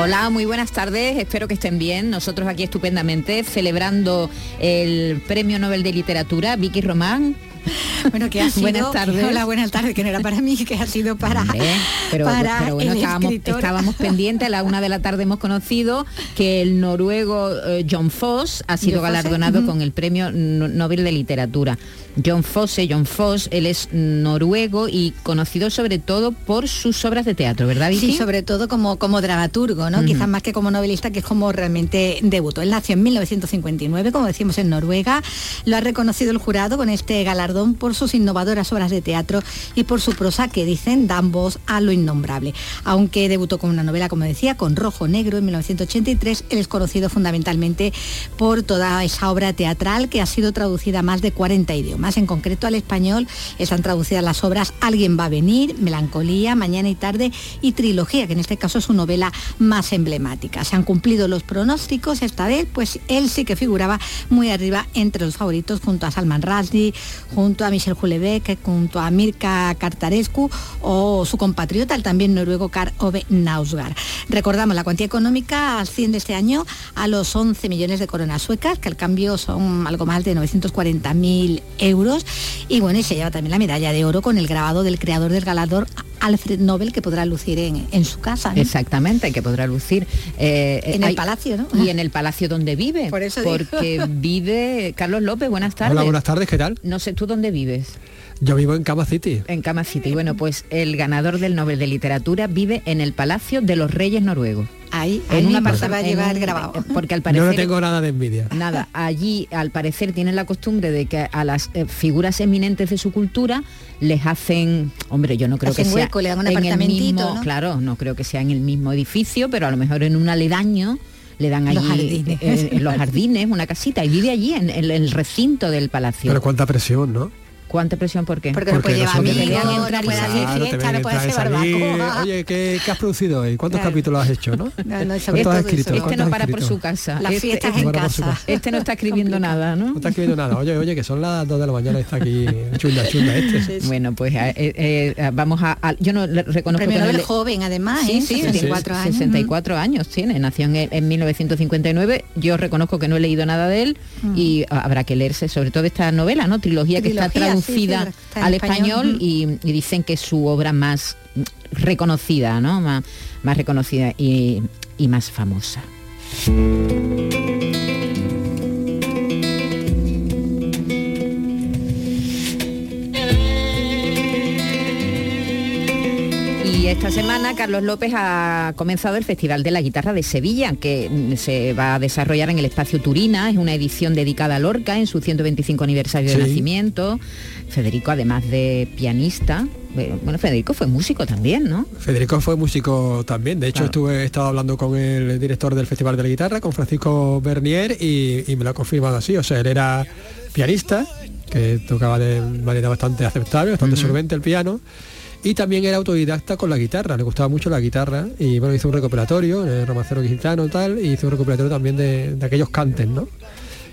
Hola, muy buenas tardes, espero que estén bien. Nosotros aquí estupendamente celebrando el Premio Nobel de Literatura, Vicky Román. Bueno, que ha sido... Buenas tardes. Hola, buenas tardes, que no era para mí, que ha sido para, pero, para pero bueno, el estábamos, escritor. estábamos pendientes, a la una de la tarde hemos conocido que el noruego eh, John Foss ha sido Fosse, galardonado con el Premio No- Nobel de Literatura. John Fosse, John Foss, él es noruego y conocido sobre todo por sus obras de teatro, ¿verdad, Vicky? Sí, sobre todo como, como dramaturgo, ¿no? Quizás más que como novelista, que es como realmente debutó. Él nació en 1959, como decimos en Noruega. Lo ha reconocido el jurado con este galardón por sus innovadoras obras de teatro y por su prosa que dicen dan voz a lo innombrable. Aunque debutó con una novela, como decía, con Rojo Negro en 1983, él es conocido fundamentalmente por toda esa obra teatral que ha sido traducida a más de 40 idiomas. En concreto al español están traducidas las obras Alguien va a venir, Melancolía, Mañana y Tarde y Trilogía, que en este caso es su novela más emblemática. Se han cumplido los pronósticos esta vez, pues él sí que figuraba muy arriba entre los favoritos junto a Salman Rushdie, junto a Michel Houellebecq, junto a Mirka Kartarescu o su compatriota, el también noruego Karl Ove Nausgaard. Recordamos, la cuantía económica asciende este año a los 11 millones de coronas suecas, que al cambio son algo más de 940.000 euros. Y bueno, y se lleva también la medalla de oro con el grabado del creador del galardón, Alfred Nobel, que podrá lucir en, en su casa. ¿no? Exactamente, que podrá lucir. eh, En el palacio, ¿no? Y en el palacio donde vive. Por eso digo. porque vive. Carlos López, buenas tardes. Hola, buenas tardes, ¿qué tal? No sé tú dónde vives. Yo vivo en Cama City. En Cama City. Bueno, pues el ganador del Nobel de Literatura vive en el Palacio de los Reyes Noruegos. Ahí, ahí un mismo se apartam- va a en llevar un- grabado. Porque al Yo parecer no tengo nada de envidia. Nada, allí al parecer tienen la costumbre de que a las eh, figuras eminentes de su cultura les hacen, hombre, yo no creo Hacen que sea hueco, le dan un en el mismo, ¿no? claro, no creo que sea en el mismo edificio, pero a lo mejor en un aledaño le dan allí Los jardines. eh, en los jardines una casita y vive allí en, el- el recinto del palacio. Pero cuánta presión, ¿no? ¿Cuánta presión por qué? Porque no puede llevar no puede te hacer Claro, fiesta, no puede hacer entrar y salir. barbacoa. Oye, ¿qué, qué has producido hoy? ¿Cuántos Claro. capítulos has hecho, no? No, no, sobre ¿Cuántos has escrito? Este ¿Cuántos no para por su casa. Las Este- fiestas este, en casa. este no está escribiendo nada, ¿no? No está escribiendo nada. Oye, oye, que son las 2 de la mañana y está aquí chunda, chunda este. Bueno, pues eh, eh, eh, vamos a, a- Yo no reconozco Premio no Nobel le- joven, además, Sí, ¿eh? sí, 64 sí, años. 64 años tiene, nació en, en 1959. Yo reconozco que no he leído nada de él y ah, habrá que leerse sobre todo esta novela, ¿no? Trilogía, que está Sí, traducida al español. español, y, y dicen que es su obra más reconocida, ¿no? Más, más reconocida y, y más famosa. Y esta semana Carlos López ha comenzado el Festival de la Guitarra de Sevilla, que se va a desarrollar en el Espacio Turina. Es una edición dedicada a Lorca en su 125 aniversario de nacimiento. Federico, además de pianista, bueno, Federico fue músico también, ¿no? Federico fue músico también. De hecho, Claro. estuve, he estado hablando con el director del Festival de la Guitarra, con Francisco Bernier, y, y me lo ha confirmado así. O sea, él era pianista, que tocaba de manera bastante aceptable, bastante solvente el piano. Y también era autodidacta con la guitarra, le gustaba mucho la guitarra y bueno, hizo un recopilatorio, el romancero gitano y tal, y hizo un recopilatorio también de, de aquellos cantes, ¿no?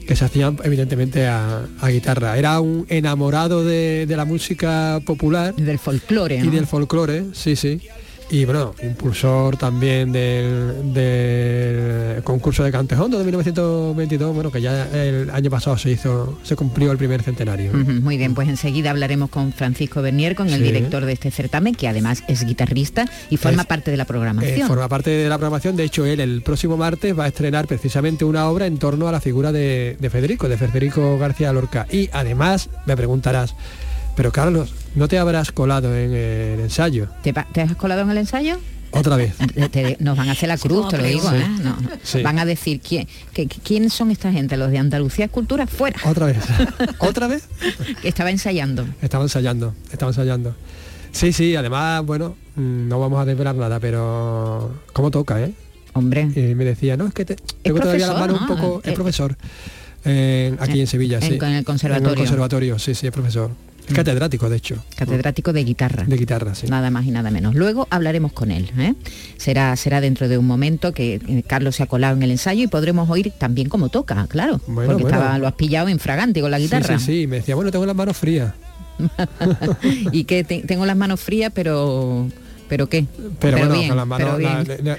que se hacían evidentemente a, a guitarra. Era un enamorado de, de la música popular Del folclore, y ¿no? del folclore, sí, sí. Y bueno, impulsor también del, del concurso de Cantejondo de 1922, bueno, que ya el año pasado se hizo, se cumplió el primer centenario. Muy bien, pues enseguida hablaremos con Francisco Bernier, con el director de este certamen, que además es guitarrista y forma Es- parte de la Eh, programación. forma parte de la programación, de hecho él el próximo martes va a estrenar precisamente una obra en torno a la figura de, de Federico, de Federico García Lorca. Y además me preguntarás, pero Carlos, ¿no te habrás colado en el ensayo? ¿Te, te has colado en el ensayo? Otra vez. Te- te- nos van a hacer la cruz, te lo digo, Sí. ¿eh? No, Sí. Van a decir ¿quién, que, quién son esta gente, los de Andalucía Cultura, fuera, Otra vez. ¿Otra vez? que estaba ensayando. Estaba ensayando, estaba ensayando. Sí, sí, además, bueno, mm, no vamos a desvelar nada, pero cómo toca, ¿eh? Hombre. Y me decía, no, es que te, tengo todavía las manos un poco... Es profesor. aquí en Sevilla, sí. En el conservatorio. En el conservatorio, sí, sí, es profesor. Es catedrático, de hecho. Catedrático de guitarra. De guitarra, sí. Nada más y nada menos. Luego hablaremos con él. ¿eh? Será, será dentro de un momento que eh, Carlos se ha colado en el ensayo y podremos oír también cómo toca, claro. porque Estaba, lo has pillado en fragante con la guitarra. Sí, sí, Me decía, bueno, tengo las manos frías. y que tengo las manos frías, pero... ¿Pero qué? Pero, bueno, con las manos,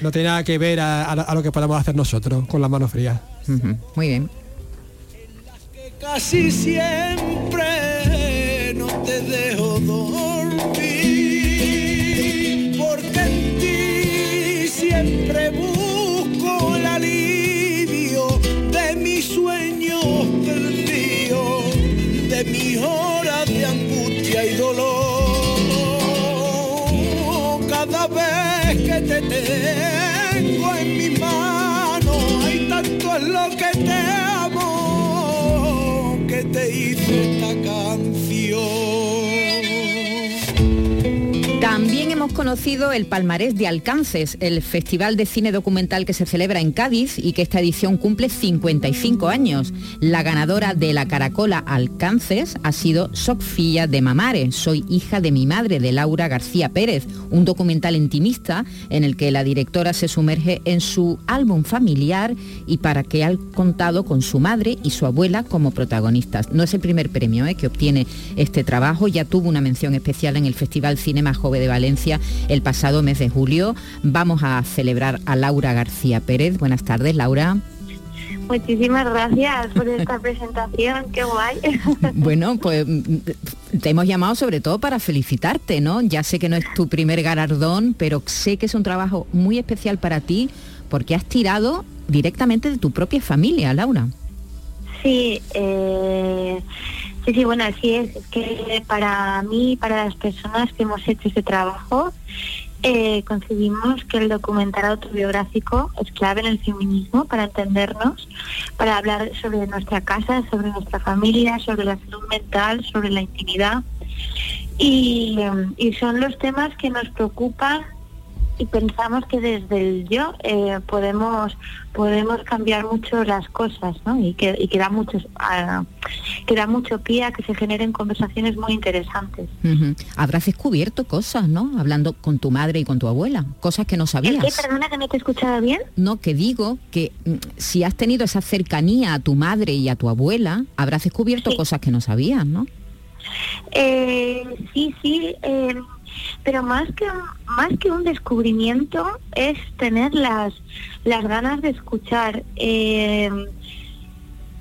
no, tiene nada que ver a, lo que podamos hacer nosotros con las manos frías. Muy bien. Casi siempre te dejo dormir, porque en ti siempre busco el alivio de mis sueños perdidos, de mis horas de angustia y dolor. Cada vez que te tengo en mi mano, hay tanto en lo que te amo que te hice esta canción. Hemos conocido el palmarés de Alcances, el festival de cine documental que se celebra en Cádiz y que esta edición cumple 55 años. La ganadora de la Caracola Alcances ha sido Sofía de Mamare, Soy hija de mi madre, de Laura García Pérez, un documental intimista en el que la directora se sumerge en su álbum familiar y para que ha contado con su madre y su abuela como protagonistas. No es el primer premio eh, que obtiene este trabajo, ya tuvo una mención especial en el Festival Cinema Joven de Valencia el pasado mes de julio. Vamos a celebrar a Laura García Pérez. Buenas tardes, Laura. Muchísimas gracias por esta presentación, qué guay. Bueno, pues mm, te hemos llamado sobre todo para felicitarte, ¿no? Ya sé que no es tu primer galardón, pero sé que es un trabajo muy especial para ti porque has tirado directamente de tu propia familia, Laura. Sí, eh, Sí, sí, bueno, así es. Es que para mí, para las personas que hemos hecho ese trabajo, eh, concebimos que el documental autobiográfico es clave en el feminismo para entendernos, para hablar sobre nuestra casa, sobre nuestra familia, sobre la salud mental, sobre la intimidad. Y, y son los temas que nos preocupan y pensamos que desde el yo eh, podemos podemos cambiar mucho las cosas ¿no? y que, y que da mucho que da mucho pie a que se generen conversaciones muy interesantes. Habrás descubierto cosas no hablando con tu madre y con tu abuela cosas que no sabías ¿Qué? perdona que no te he escuchado bien. No que digo que mm, si has tenido esa cercanía a tu madre y a tu abuela habrás descubierto cosas que no sabías no eh, sí sí eh, pero más que más que un descubrimiento es tener las las ganas de escuchar eh,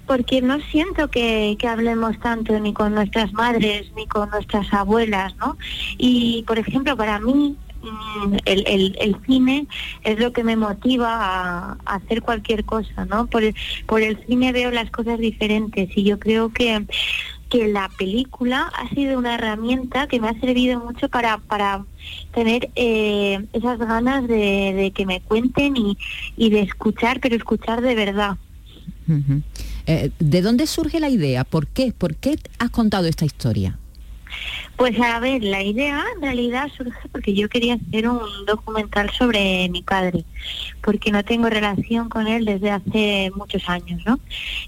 porque no siento que, hablemos tanto ni con nuestras madres ni con nuestras abuelas no y por ejemplo para mí mm, el, el, cine es lo que me motiva a, hacer cualquier cosa, ¿no? Por por el cine veo las cosas diferentes y yo creo que que la película ha sido una herramienta que me ha servido mucho para, para tener eh, esas ganas de, que me cuenten y, de escuchar, pero escuchar de verdad. Eh, ¿De dónde surge la idea? ¿Por qué? ¿Por qué has contado esta historia? Pues a ver, la idea en realidad surge porque yo quería hacer un documental sobre mi padre, porque no tengo relación con él desde hace muchos años, ¿no?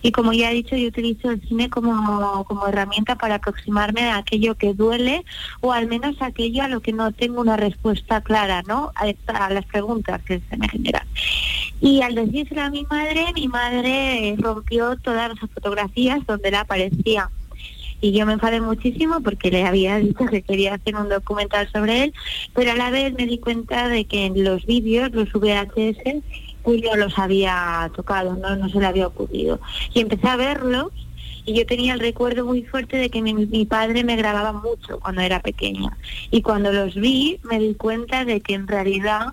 Y como ya he dicho, yo utilizo el cine como, como herramienta para aproximarme a aquello que duele o al menos aquello a lo que no tengo una respuesta clara, ¿no? A, las preguntas que se me generan. Y al decírselo a mi madre, mi madre rompió todas las fotografías donde la aparecía y yo me enfadé muchísimo porque le había dicho que quería hacer un documental sobre él, pero a la vez me di cuenta de que en los vídeos, los VHS, yo los había tocado, no, no se le había ocurrido. Y empecé a verlos y yo tenía el recuerdo muy fuerte de que mi, mi, padre me grababa mucho cuando era pequeña. Y cuando los vi me di cuenta de que en realidad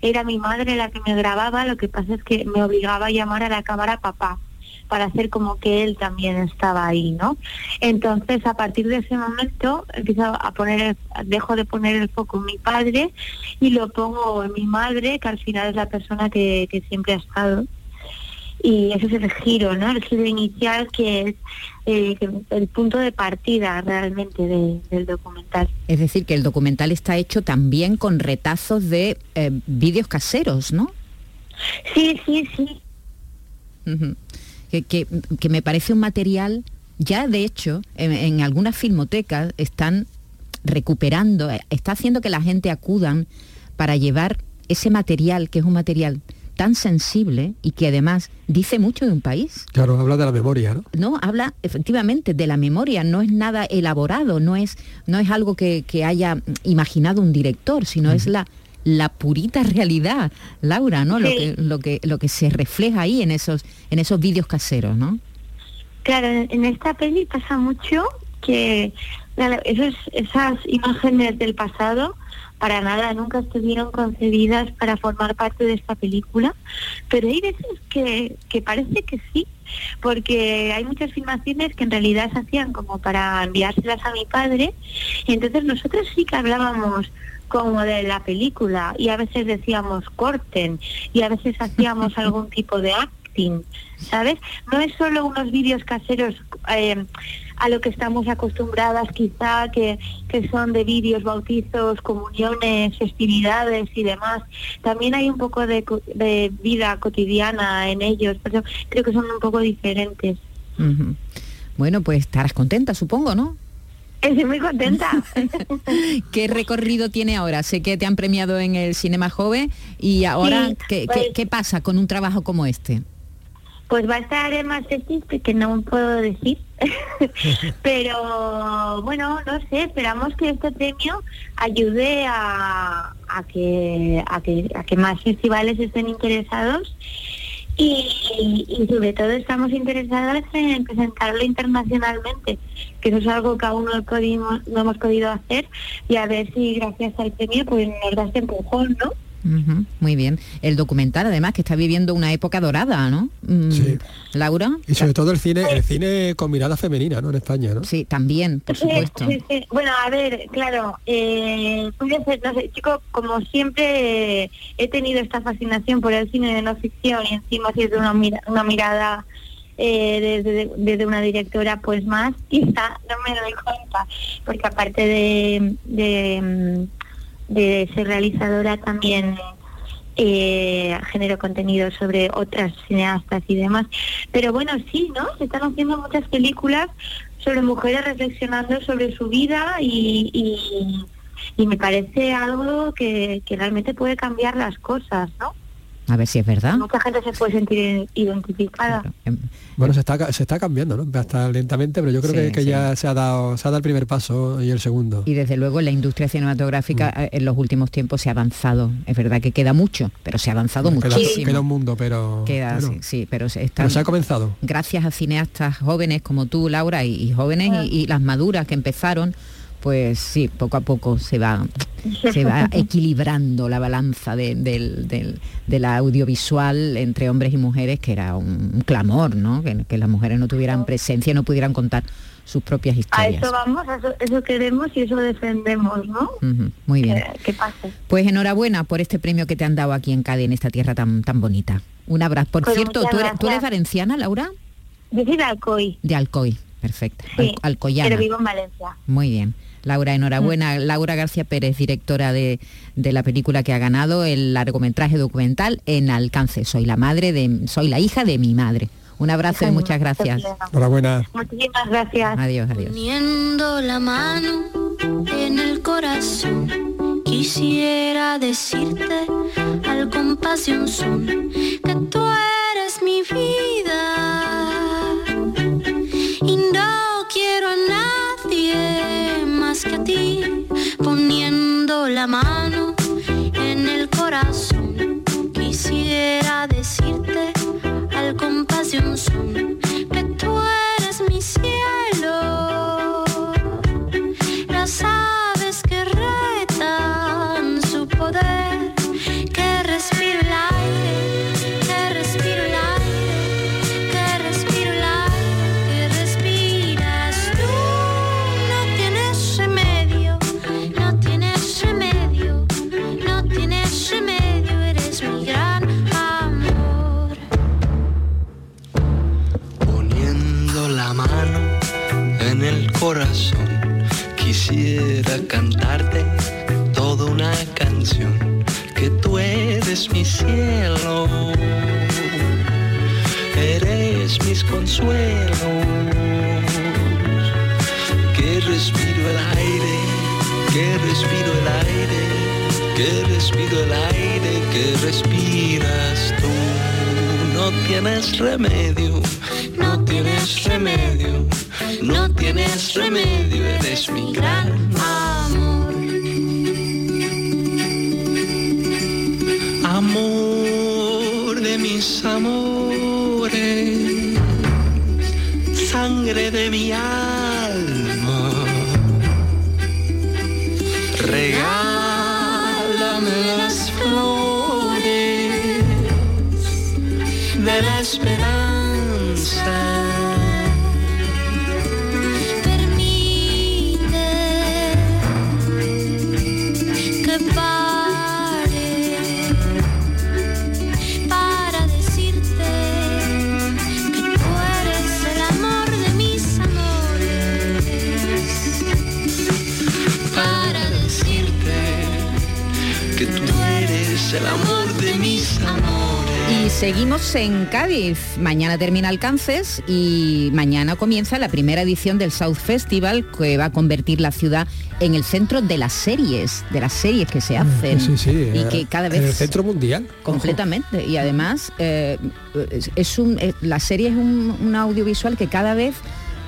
era mi madre la que me grababa, lo que pasa es que me obligaba a llamar a la cámara papá para hacer como que él también estaba ahí, ¿no? Entonces, a partir de ese momento, empiezo a poner, dejo de poner el foco en mi padre y lo pongo en mi madre, que al final es la persona que, siempre ha estado. Y ese es el giro, ¿no? El giro inicial que es eh, el punto de partida realmente del documental. Es decir, que el documental está hecho también con retazos de eh, vídeos caseros, ¿no? Sí, sí, sí. Que, que, me parece un material, ya de hecho, en, algunas filmotecas están recuperando, está haciendo que la gente acudan para llevar ese material, que es un material tan sensible y que además dice mucho de un país. Claro, habla de la memoria, ¿no? No, habla efectivamente de la memoria, no es nada elaborado, no es, no es algo que, haya imaginado un director, sino es la, la purita realidad, Laura, ¿no? Lo, que, lo, que, lo que se refleja ahí en esos, en esos vídeos caseros, ¿no? Claro, en esta peli pasa mucho que esos, esas imágenes del pasado para nada nunca estuvieron concebidas para formar parte de esta película, pero hay veces que, que parece que sí, porque hay muchas filmaciones que en realidad se hacían como para enviárselas a mi padre, y entonces nosotros sí que hablábamos como de la película y a veces decíamos corten y a veces hacíamos algún tipo de acting, ¿sabes? No es solo unos vídeos caseros eh, a lo que estamos acostumbradas quizá, que, que son de vídeos, bautizos, comuniones, festividades y demás. También hay un poco de, de vida cotidiana en ellos, pero creo que son un poco diferentes. Bueno, pues estarás contenta, supongo, ¿no? Estoy muy contenta. ¿Qué recorrido tiene ahora? Sé que te han premiado en el Cinema Joven y ahora, ¿qué, pues ¿qué, pasa con un trabajo como este? Pues va a estar en más que no puedo decir. Pero bueno, no sé, esperamos que este premio ayude a, a, que, a, que, a que más festivales estén interesados y, sobre todo estamos interesadas en presentarlo internacionalmente, que eso es algo que aún no, pudimos, no hemos podido hacer y a ver si gracias al premio pues nos da este empujón, ¿no? Muy bien. El documental, además, que está viviendo una época dorada, ¿no? Mm, sí. Laura. Y sobre todo el cine, el cine con mirada femenina, ¿no? En España, ¿no? Sí, también, por supuesto. Bueno, a ver, claro, eh, no sé, chico, como siempre he tenido esta fascinación por el cine de no ficción y encima si es una, una mirada eh, desde, una directora pues más, quizá no me doy cuenta, porque aparte de, de de ser realizadora también eh, genero contenido sobre otras cineastas y demás. Pero bueno, sí, ¿no? Se están haciendo muchas películas sobre mujeres reflexionando sobre su vida y, y, me parece algo que, que realmente puede cambiar las cosas, ¿no? A ver si es verdad. Mucha gente se puede sentir identificada. Em, bueno, se está, se está cambiando, ¿no? Hasta lentamente, pero yo creo que, ya se ha, dado, se ha dado el primer paso y el segundo. Y desde luego en la industria cinematográfica mm. eh, en los últimos tiempos se ha avanzado. Es verdad que queda mucho, pero se ha avanzado muchísimo. Queda, un mundo, pero... Queda, sí, pero se, se ha comenzado. Gracias a cineastas jóvenes como tú, Laura, y, jóvenes y, y las maduras que empezaron pues sí, poco a poco se va, se va equilibrando la balanza de, la audiovisual entre hombres y mujeres, que era un, clamor, ¿no? Que, las mujeres no tuvieran presencia, no pudieran contar sus propias historias. A eso vamos, eso, queremos y eso defendemos, ¿no? muy bien. Que, pase. Pues enhorabuena por este premio que te han dado aquí en Cádiz, en esta tierra tan, tan bonita. Un abrazo. Por pues cierto, ¿tú eres, ¿tú eres, valenciana, Laura? Yo soy de Alcoy. De Alcoy, perfecto. Sí, pero vivo en Valencia. Muy bien. Laura, enhorabuena. Mm. Laura García Pérez, directora de, la película que ha ganado el largometraje documental En Alcance. Soy la madre de, soy la hija de mi madre. Un abrazo y muchas gracias. Enhorabuena. Muchísimas gracias. Adiós, adiós. Poniendo la mano en el corazón, quisiera decirte al de son que tú eres mi vida poniendo la mano en el corazón. Quisiera decirte al compás de un son que tú eres mi cielo. eres mi cielo, eres mis consuelos, que respiro el aire, que respiro el aire, que respiro el aire que respiras tú. No tienes remedio, no tienes remedio, no tienes remedio, eres mi gran Amor de mis amores, sangre de mi alma. El amor de mis amores. Y seguimos en Cádiz. Mañana termina Alcances y mañana comienza la primera edición del South Festival que va a convertir la ciudad en el centro de las series, de las series que se hacen. Sí, sí, y eh, que cada En el vez centro mundial. completamente. Y además eh, es, un, eh, la serie es un, un audiovisual que cada vez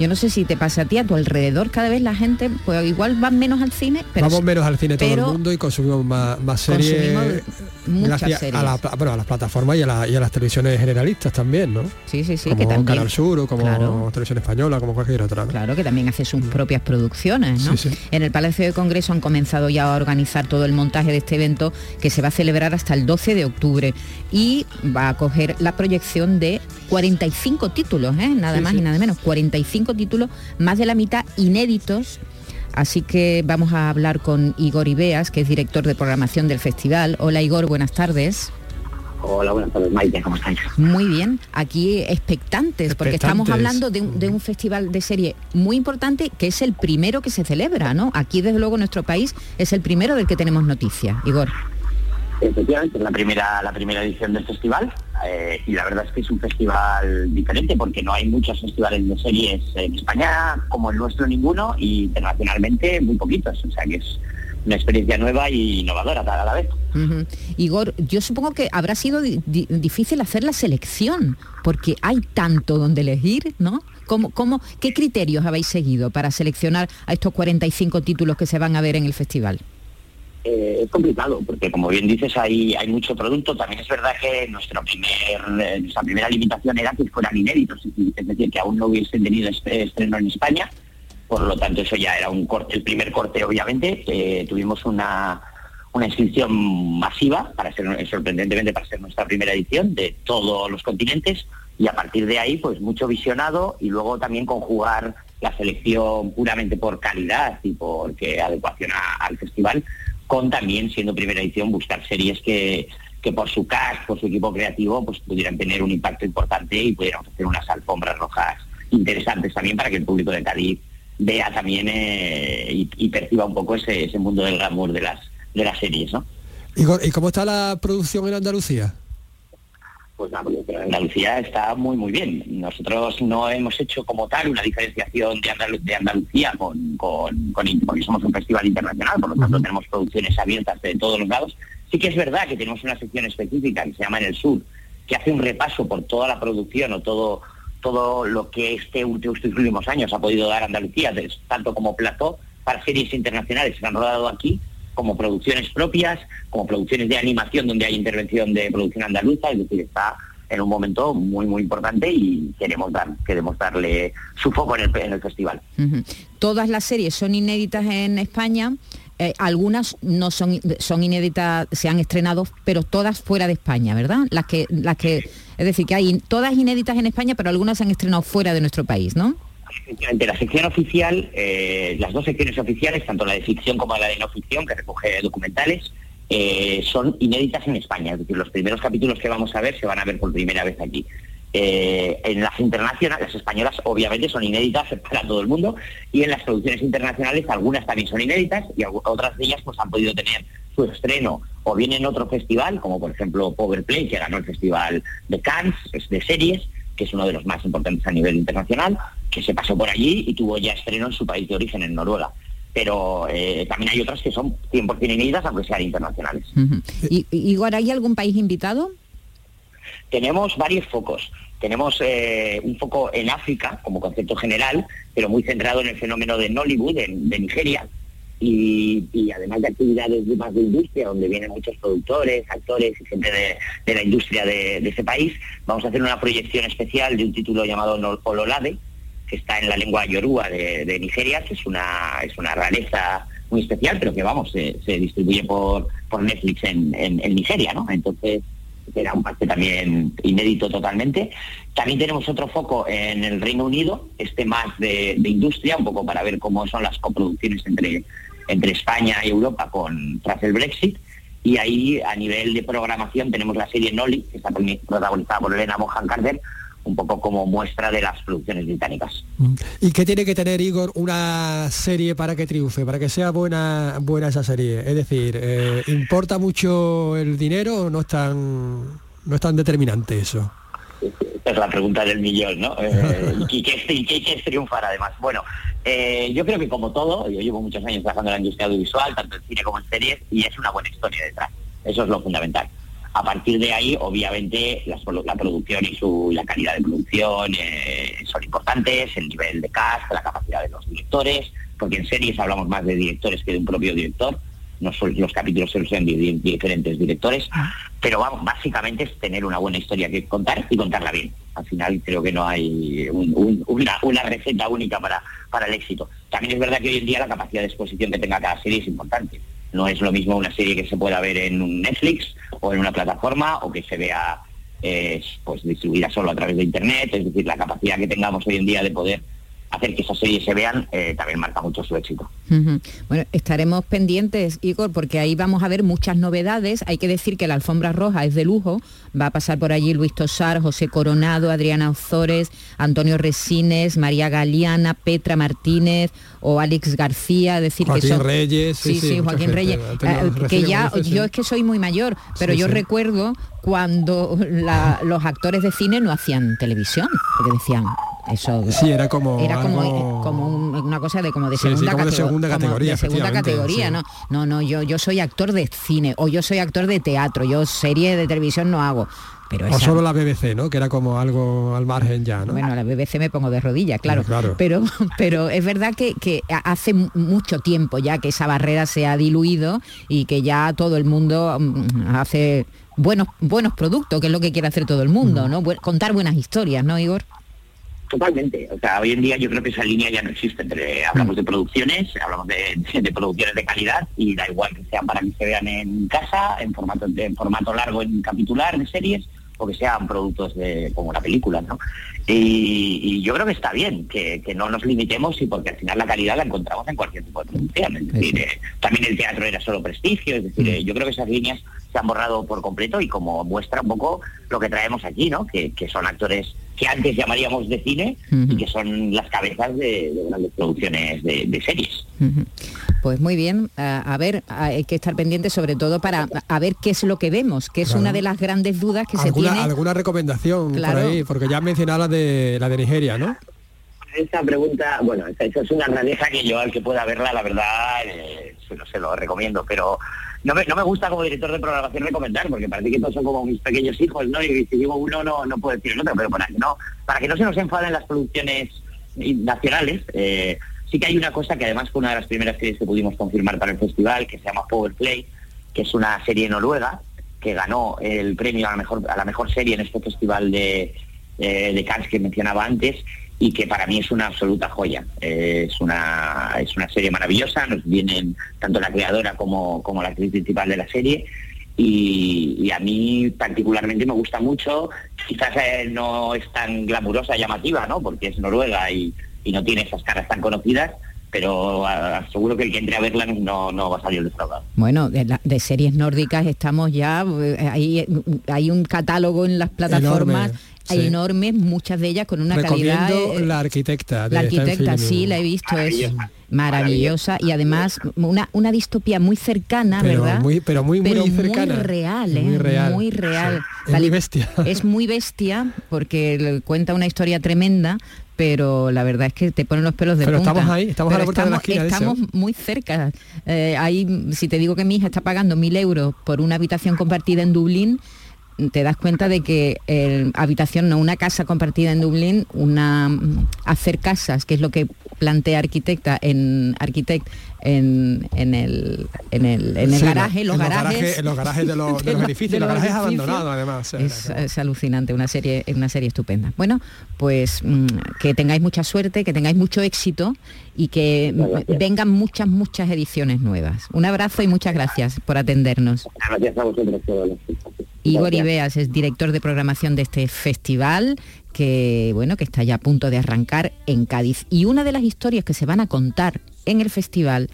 yo no sé si te pasa a ti, a tu alrededor cada vez la gente, pues igual van menos al cine, pero Vamos menos al cine todo el mundo y consumimos más, más series. consumimos muchas series. A, la pla- bueno, a las plataformas y a, la- y a las televisiones generalistas también, ¿no? Sí, sí, sí, como que también. Canal Sur o como Claro. Televisión Española, como cualquier otra. ¿no? Claro, que también hace sus propias producciones, ¿no? Sí, sí. En el Palacio de Congreso han comenzado ya a organizar todo el montaje de este evento que se va a celebrar hasta el 12 de octubre y va a coger la proyección de 45 títulos, ¿eh? nada Sí, más y nada menos, 45 títulos, más de la mitad inéditos. Así que vamos a hablar con Igor Ibeas, que es director de programación del festival. Hola Igor, buenas tardes. Hola, buenas tardes, Maite, ¿cómo estáis? Muy bien, aquí expectantes, porque estamos hablando de un, de un festival de serie muy importante que es el primero que se celebra, ¿no? Aquí desde luego en nuestro país es el primero del que tenemos noticias. Igor. Efectivamente, es la primera, la primera edición del festival eh, y la verdad es que es un festival diferente porque no hay muchos festivales de series en España como el nuestro ninguno y internacionalmente muy poquitos, o sea que es una experiencia nueva y innovadora a la vez. Igor, yo supongo que habrá sido di- di- difícil hacer la selección, porque hay tanto donde elegir, ¿no? ¿Cómo, cómo, ¿Qué criterios habéis seguido para seleccionar a estos 45 títulos que se van a ver en el festival? Eh, es complicado porque como bien dices hay, hay mucho producto. También es verdad que eh, nuestra primera limitación era que fueran inéditos, es decir- que aún no hubiesen tenido este estreno en España. Por lo tanto, eso ya era un corte, el primer corte, obviamente. Tuvimos una, una inscripción masiva, para ser sorprendentemente para ser nuestra primera edición, de todos los continentes, y a partir de ahí, pues mucho visionado y luego también conjugar la selección puramente por calidad y por adecuación al festival, con también, siendo primera edición, buscar series que, que por su cast, por su equipo creativo, pues pudieran tener un impacto importante y pudieran ofrecer unas alfombras rojas interesantes también para que el público de Cádiz vea también eh, y, perciba un poco ese, ese mundo del glamour de las, de las series, ¿no? ¿y cómo está la producción en Andalucía? Pues Andalucía está muy muy bien. Nosotros no hemos hecho como tal una diferenciación de, Andalu- de Andalucía con, con, con porque somos un festival internacional, por lo tanto tenemos producciones abiertas de todos los lados. Sí que es verdad que tenemos una sección específica que se llama En el Sur, que hace un repaso por toda la producción o todo todo lo que este último- estos últimos años ha podido dar Andalucía, tanto como plató para series internacionales que se han rodado aquí, como producciones propias, como producciones de animación donde hay intervención de producción andaluza, es decir, está en un momento muy muy importante y queremos dar queremos darle su foco en el, en el festival. Todas las series son inéditas en España, eh, algunas no son, son inéditas, se han estrenado, pero todas fuera de España, ¿verdad? Las que, las que, es decir, que hay todas inéditas en España, pero algunas se han estrenado fuera de nuestro país, ¿no? Efectivamente, la sección oficial, eh, las dos secciones oficiales, tanto la de ficción como la de no ficción, que recoge documentales, eh, son inéditas en España. Es decir, los primeros capítulos que vamos a ver se van a ver por primera vez aquí. Eh, en las internacionales, las españolas obviamente son inéditas para todo el mundo y en las producciones internacionales algunas también son inéditas y otras de ellas pues han podido tener su estreno o bien en otro festival, como por ejemplo Power Play, que ganó el festival de Cannes, es de series, que es uno de los más importantes a nivel internacional, que se pasó por allí y tuvo ya estreno en su país de origen, en Noruega. Pero eh, también hay otras que son 100% inéditas, aunque sean internacionales. Y, y- Igor, ¿hay algún país invitado? Tenemos varios focos. Tenemos eh, un foco en África como concepto general, pero muy centrado en el fenómeno de Nollywood, en- de Nigeria, y, además de actividades de más de industria, donde vienen muchos productores, actores y gente de, la industria de, de ese país, vamos a hacer una proyección especial de un título llamado Ololade, que está en la lengua yoruba de, Nigeria, que es una, es una rareza muy especial, pero que vamos, se, distribuye por, por Netflix en, en- Nigeria, ¿no? Entonces, era un parte también inédito totalmente. También tenemos otro foco en el Reino Unido, este más de, de industria, un poco para ver cómo son las coproducciones entre, entre España y Europa con, tras el Brexit. Y ahí, a nivel de programación, tenemos la serie Nolly, que está protagonizada por Elena Bonham Carter, un poco como muestra de las producciones británicas. ¿Y qué tiene que tener Igor una serie para que triunfe, para que sea buena buena esa serie? Es decir, eh, ¿importa mucho el dinero o no es tan no es tan determinante eso? Esta es la pregunta del millón, ¿no? Eh, ¿Y qué, y es triunfar además? Bueno, eh, yo creo que como todo, yo llevo muchos años trabajando en la industria audiovisual, tanto en cine como en series, y es una buena historia detrás. Eso es lo fundamental. A partir de ahí, obviamente, la, producción y su, la calidad de producción eh, son importantes, el nivel de cast, la capacidad de los directores, porque en series hablamos más de directores que de un propio director, no son, los capítulos sean de di- diferentes directores, pero vamos, básicamente es tener una buena historia que contar y contarla bien. Al final creo que no hay un- un- una, una receta única para, para el éxito. También es verdad que hoy en día la capacidad de exposición que tenga cada serie es importante. No es lo mismo una serie que se pueda ver en un Netflix o en una plataforma o que se vea eh, pues distribuida solo a través de internet. Es decir, la capacidad que tengamos hoy en día de poder hacer que esas series se vean eh, también marca mucho su éxito. Bueno, estaremos pendientes, Igor, porque ahí vamos a ver muchas novedades. Hay que decir que la alfombra roja es de lujo. Va a pasar por allí Luis Tosar, José Coronado, Adriana Ozores, Antonio Resines, María Galeana, Petra Martínez o Alex García. Es decir, Joaquín que son... Reyes, sí, sí, Joaquín gente. Reyes. Eh, que ya, yo sí. es que soy muy mayor, pero Sí, yo sí. recuerdo cuando la- los actores de cine no hacían televisión, porque decían eso Sí, era como era como, algo- eh, como un- una cosa de como de Sí, sí, segunda, como de catego- segunda como categoría, de segunda categoría sí. no no no yo yo soy actor de cine o yo soy actor de teatro yo serie de televisión no hago pero O esa- solo la BBC, ¿no? Que era como algo al margen ya, ¿no? bueno, la BBC me pongo de rodillas, claro. Claro. Pero, pero es verdad que, que hace mu- mucho tiempo ya que esa barrera se ha diluido y que ya todo el mundo mm, hace buenos, buenos productos, que es lo que quiere hacer todo el mundo, ¿no? Bu- contar buenas historias, ¿no, Igor? Totalmente. O sea, hoy en día yo creo que esa línea ya no existe. Entre, hablamos de producciones, hablamos de, de producciones de calidad y da igual que sean para que se vean en casa, en formato, en formato largo, en capitular de series, o que sean productos de, como una película, ¿no? Y, y yo creo que está bien que, que no nos limitemos y porque al final la calidad la encontramos en cualquier tipo de producción. Es decir, eh, también el teatro era solo prestigio, es decir, eh, yo creo que esas líneas se han borrado por completo y como muestra un poco lo que traemos aquí, ¿no? Que, que son actores que antes llamaríamos de cine y que son las cabezas de, de grandes producciones de, de series. Pues muy bien, a, a ver, hay que estar pendientes sobre todo para a ver qué es lo que vemos, que es Claro. una de las grandes dudas que se ¿Alguna, tiene. alguna recomendación Claro. por ahí? Porque ya has mencionado la de la de Nigeria, ¿no? Esta pregunta, bueno, esa, esa es una rareza que yo al que pueda verla, la verdad, eh, se, lo, se lo recomiendo, pero no me, no me gusta como director de programación recomendar, porque parece que todos son como mis pequeños hijos, ¿no? Y si digo uno, no, no puedo decir el otro, pero para que no, para que no se nos enfaden las producciones nacionales, eh, sí que hay una cosa que además fue una de las primeras series que pudimos confirmar para el festival, que se llama Power Play, que es una serie noruega que ganó el premio a la mejor, a la mejor serie en este festival de, eh, de Cannes que mencionaba antes y que para mí es una absoluta joya. Eh, es, una, es una serie maravillosa, nos vienen tanto la creadora como, como la actriz principal de la serie y, y a mí particularmente me gusta mucho, quizás eh, no es tan glamurosa, llamativa, ¿no? porque es noruega y, y no tiene esas caras tan conocidas, pero ah, seguro que el que entre a verla no, no va a salir defraudado. Bueno, de, la- de series nórdicas estamos ya, eh, hay, hay un catálogo en las plataformas Enorme. Sí. enormes, muchas de ellas con una calidad... Recomiendo eh, la arquitecta. de- la arquitecta, sí, la he visto, es Maravillosa. maravillosa y además una, una distopía muy cercana, Pero ¿verdad? muy- pero muy, muy Pero cercana. real, ¿eh? Muy real. Muy real. Es muy bestia. Es muy bestia porque le cuenta una historia tremenda, pero la verdad es que te ponen los pelos de Pero punta. estamos ahí, estamos a la Pero puerta de la estamos- esquina de eso. Estamos muy cerca. Eh, ahí, si te digo que mi hija está pagando mil euros por una habitación compartida en Dublín, te das cuenta de que eh, habitación, no una casa compartida en Dublín, una mm, hacer casas, que es lo que plantea arquitecta en arquitect en, en el en el, en el Sí, garaje, los en garajes, en los garajes de los, de los edificios, de los los garajes edificios. abandonados además. sea, es, es alucinante, una serie, una serie estupenda. Bueno, pues mm, que tengáis mucha suerte, que tengáis mucho éxito y que Gracias. vengan muchas, muchas ediciones nuevas. Un abrazo y muchas gracias por atendernos. Gracias a vosotros Igor. Ibeas es director de programación de este festival que bueno que está ya a punto de arrancar en Cádiz y una de las historias que se van a contar en el festival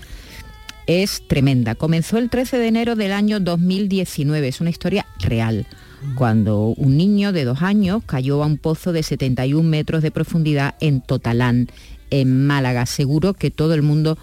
es tremenda. Comenzó el 13 de enero del año 2019, es una historia real. Cuando un niño de dos años cayó a un pozo de 71 metros de profundidad en Totalán, en Málaga. Seguro que todo el mundo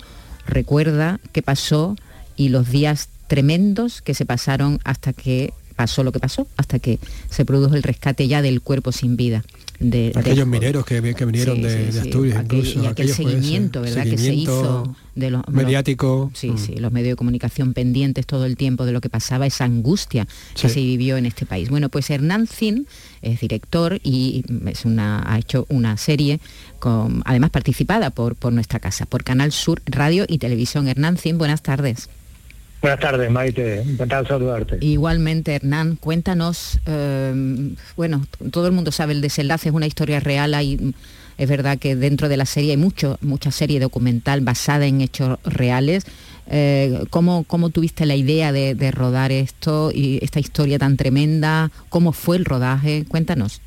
recuerda qué pasó y los días tremendos que se pasaron hasta que pasó lo que pasó, hasta que se produjo el rescate ya del cuerpo sin vida. De, Aquellos mineros que, que vinieron Sí, de, sí, de. Asturias Aquel- incluso. y aquel pues, seguimiento, ¿verdad? que se hizo de los mediático. Sí, Mm. sí, los medios de comunicación pendientes todo el tiempo de lo que pasaba, esa angustia que se vivió en este país. Bueno, pues Hernán Zin es director y es una, ha hecho una serie con, además participada por, por nuestra casa, por Canal Sur Radio y Televisión. Hernán Zin, buenas tardes. Buenas tardes, Maite. Encantado de saludarte. Igualmente, Hernán, cuéntanos, eh, bueno, todo el mundo sabe el desenlace, es una historia real, hay, es verdad que dentro de la serie hay mucho, mucha serie documental basada en hechos reales. Eh, ¿cómo, cómo tuviste la idea de, de rodar esto y esta historia tan tremenda? ¿Cómo fue el rodaje? Cuéntanos.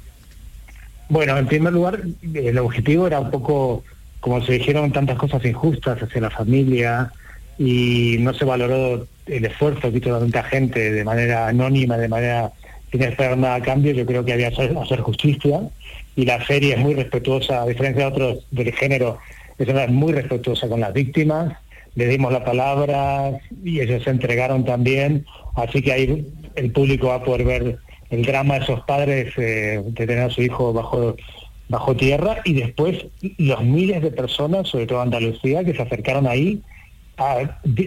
Bueno, en primer lugar, el objetivo era un poco, como se dijeron tantas cosas injustas hacia la familia y no se valoró el esfuerzo que hizo tanta gente de manera anónima, de manera sin esperar nada a cambio, yo creo que había que hacer, justicia. Y la serie es muy respetuosa, a diferencia de otros del género, es una- muy respetuosa con las víctimas, les dimos la palabra y ellos se entregaron también, así que ahí el público va a poder ver el drama de esos padres eh, de tener a su hijo bajo bajo tierra. Y después los miles de personas, sobre todo Andalucía, que se acercaron ahí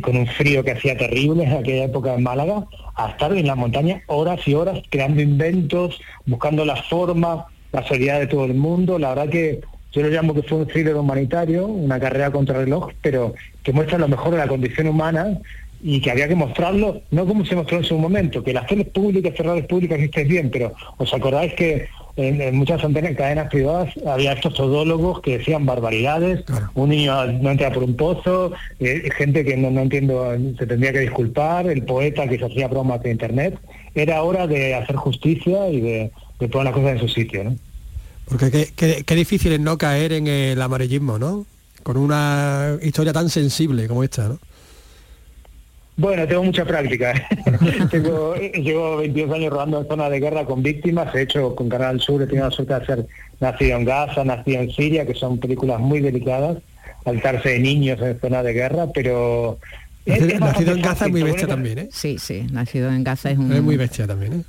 con un frío que hacía terrible en aquella época en Málaga, a estar en la montaña horas y horas creando inventos, buscando la forma, la solidaridad de todo el mundo. La verdad que yo lo llamo que fue un thriller humanitario, una carrera contra el reloj, pero que muestra lo mejor de la condición humana y que había que mostrarlo, no como se mostró en su momento, que las teles públicas, cerradas públicas, estés bien, pero os acordáis que en, en muchas antenas, cadenas privadas había estos todólogos que decían barbaridades, un niño no entra por un pozo, eh, gente que no, no entiendo, se tendría que disculpar, el poeta que se hacía bromas de internet, era hora de hacer justicia y de, de poner las cosas en su sitio, ¿no? Porque qué, qué- qué difícil es no caer en el amarillismo, ¿no? Con una historia tan sensible como esta, ¿no? Bueno, tengo mucha práctica. tengo, eh, llevo 22 años rodando en zona de guerra con víctimas. He hecho con Canal Sur, he tenido la suerte de hacer Nacido en Gaza, Nacido en Siria, que son películas muy delicadas, saltarse de niños en zona de guerra, pero... Nacido, es nacido bastante en Gaza es muy bestia también, ¿eh? Sí, sí, nacido en Gaza es un... Es muy bestia también, ¿eh?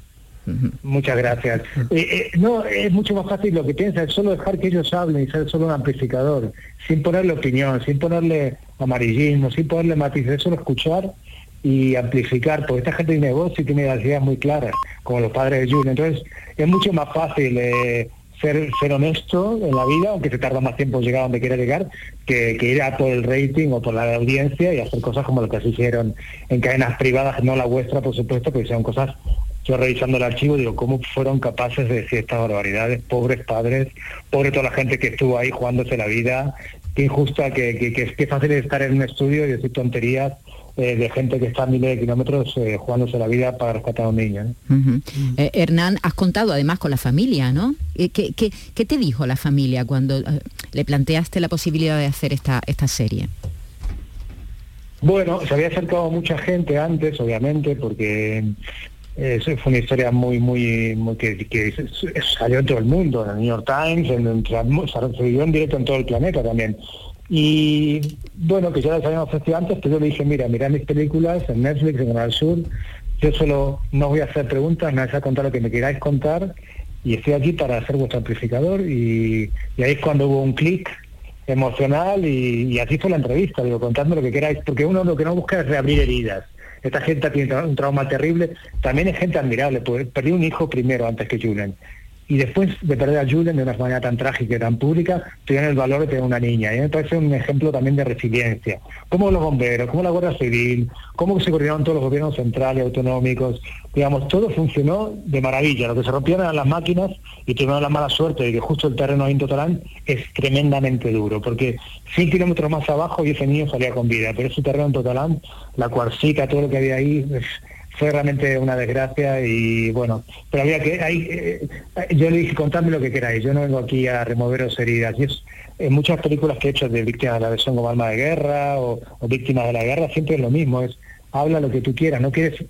Muchas gracias. Eh, eh, no, es mucho más fácil lo que piensa, es solo dejar que ellos hablen y ser solo un amplificador, sin ponerle opinión, sin ponerle amarillismo, sin ponerle matices, es solo escuchar y amplificar, porque esta gente tiene voz y tiene las ideas muy claras, como los padres de June. Entonces, es mucho más fácil eh, ser, ser honesto en la vida, aunque se tarda más tiempo en llegar a donde quiera llegar, que, que ir a por el rating o por la audiencia y hacer cosas como lo que se hicieron en cadenas privadas, no la vuestra, por supuesto, pero hicieron cosas yo revisando el archivo digo, ¿cómo fueron capaces de decir estas barbaridades? Pobres padres, pobre toda la gente que estuvo ahí jugándose la vida, qué injusta, que, que, que fácil es estar en un estudio y decir tonterías eh, de gente que está a miles de kilómetros eh, jugándose la vida para rescatar a un niño. Eh, Hernán, has contado además con la familia, ¿no? Eh, ¿Qué, qué, qué te dijo la familia cuando le planteaste la posibilidad de hacer esta, esta serie? Bueno, se había acercado mucha gente antes, obviamente, porque Eso fue una historia muy, muy, muy que, que salió en todo el mundo, en el New York Times, en, en, se vivió en directo en todo el planeta también. Y bueno, que ya las habíamos ofrecido antes, pero yo le dije, mira, mira mis películas en Netflix, en Canal Sur, yo solo no voy a hacer preguntas, me vais a contar lo que me queráis contar. Y estoy aquí para ser vuestro amplificador y, y ahí es cuando hubo un clic emocional y, así fue la entrevista, digo, contadme lo que queráis, porque uno lo que no busca es reabrir heridas. Esta gente tiene un trauma terrible, también es gente admirable, pues perdí un hijo primero antes que Julen. Y después de perder a Julen de una manera tan trágica y tan pública, tuvieron el valor de tener una niña. Y me parece un ejemplo también de resiliencia. Como los bomberos, como la Guardia Civil, cómo se coordinaron todos los gobiernos centrales, autonómicos, digamos, todo funcionó de maravilla. Lo que se rompieron eran las máquinas y tuvieron la mala suerte de que justo el terreno de Intotalán es tremendamente duro, porque 100 kilómetros más abajo y ese niño salía con vida, pero ese terreno en Totalán, la cuarcica, todo lo que había ahí, fue realmente una desgracia y bueno, pero había que, hay, eh, yo le dije, contadme lo que queráis, yo no vengo aquí a removeros heridas. Y es, en muchas películas que he hecho de víctimas de la versión como alma de guerra o, víctimas de la guerra, siempre es lo mismo, es habla lo que tú quieras, no quieres,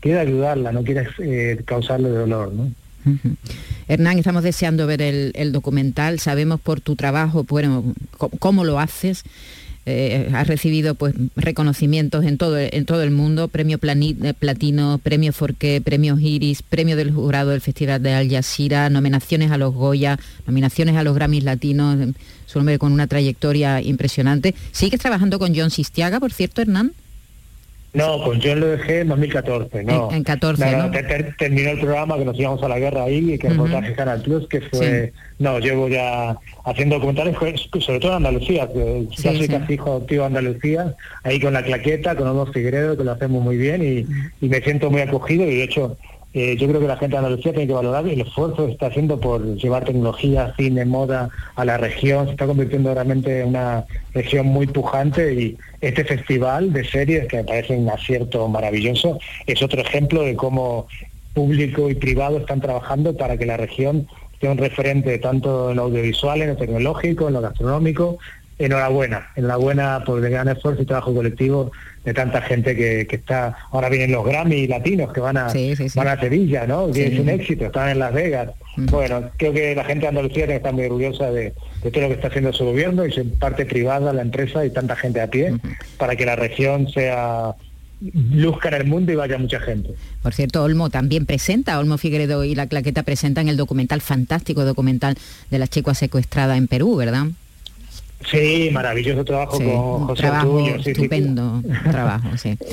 quieres ayudarla, no quieres eh, causarle dolor, ¿no? Hernán, estamos deseando ver el, el, documental, sabemos por tu trabajo, bueno, cómo lo haces, eh, has recibido pues reconocimientos en todo, en todo el mundo, premio eh, Platino, premio Forqué, premios Iris, premio del jurado del Festival de Al Jazeera, nominaciones a los Goya, nominaciones a los Grammys Latinos, es un hombre con una trayectoria impresionante. ¿Sigues trabajando con John Sistiaga, por cierto, Hernán? No, con John lo dejé en 2014, no. En, en 14, no, ¿no? Ter, ter, terminó el programa que nos íbamos a la guerra ahí, y que el uh -huh. Canal Plus, que fue... Sí. No, llevo ya haciendo documentales, sobre todo en Andalucía, que sí, ya soy sí. casi hijo adoptivo de Andalucía, ahí con la claqueta, con Olmo Figueredo, que lo hacemos muy bien, y me siento muy acogido, y de hecho eh, yo creo que la gente de Andalucía tiene que valorar el esfuerzo que está haciendo por llevar tecnología, cine, moda a la región. Se está convirtiendo realmente en una región muy pujante y este festival de series, que me parece un acierto maravilloso, es otro ejemplo de cómo público y privado están trabajando para que la región sea un referente tanto en lo audiovisual, en lo tecnológico, en lo gastronómico. Enhorabuena, enhorabuena por el gran esfuerzo y trabajo colectivo de tanta gente que, que, está, ahora vienen los Grammy latinos que van a, sí, sí, sí. van a Sevilla, ¿no? Que es un éxito, están en Las Vegas. -huh. Bueno, creo que la gente de Andalucía tiene que estar muy orgullosa de, de, todo lo que está haciendo su gobierno y su parte privada, la empresa y tanta gente a pie, para que la región sea luzca en el mundo y vaya mucha gente. Por cierto, Olmo también presenta, Olmo Figueredo y La Claqueta presentan el documental, fantástico documental de la checua secuestrada en Perú, ¿verdad? Sí, maravilloso trabajo sí, con José trabajo estupendo sí. trabajo, sí.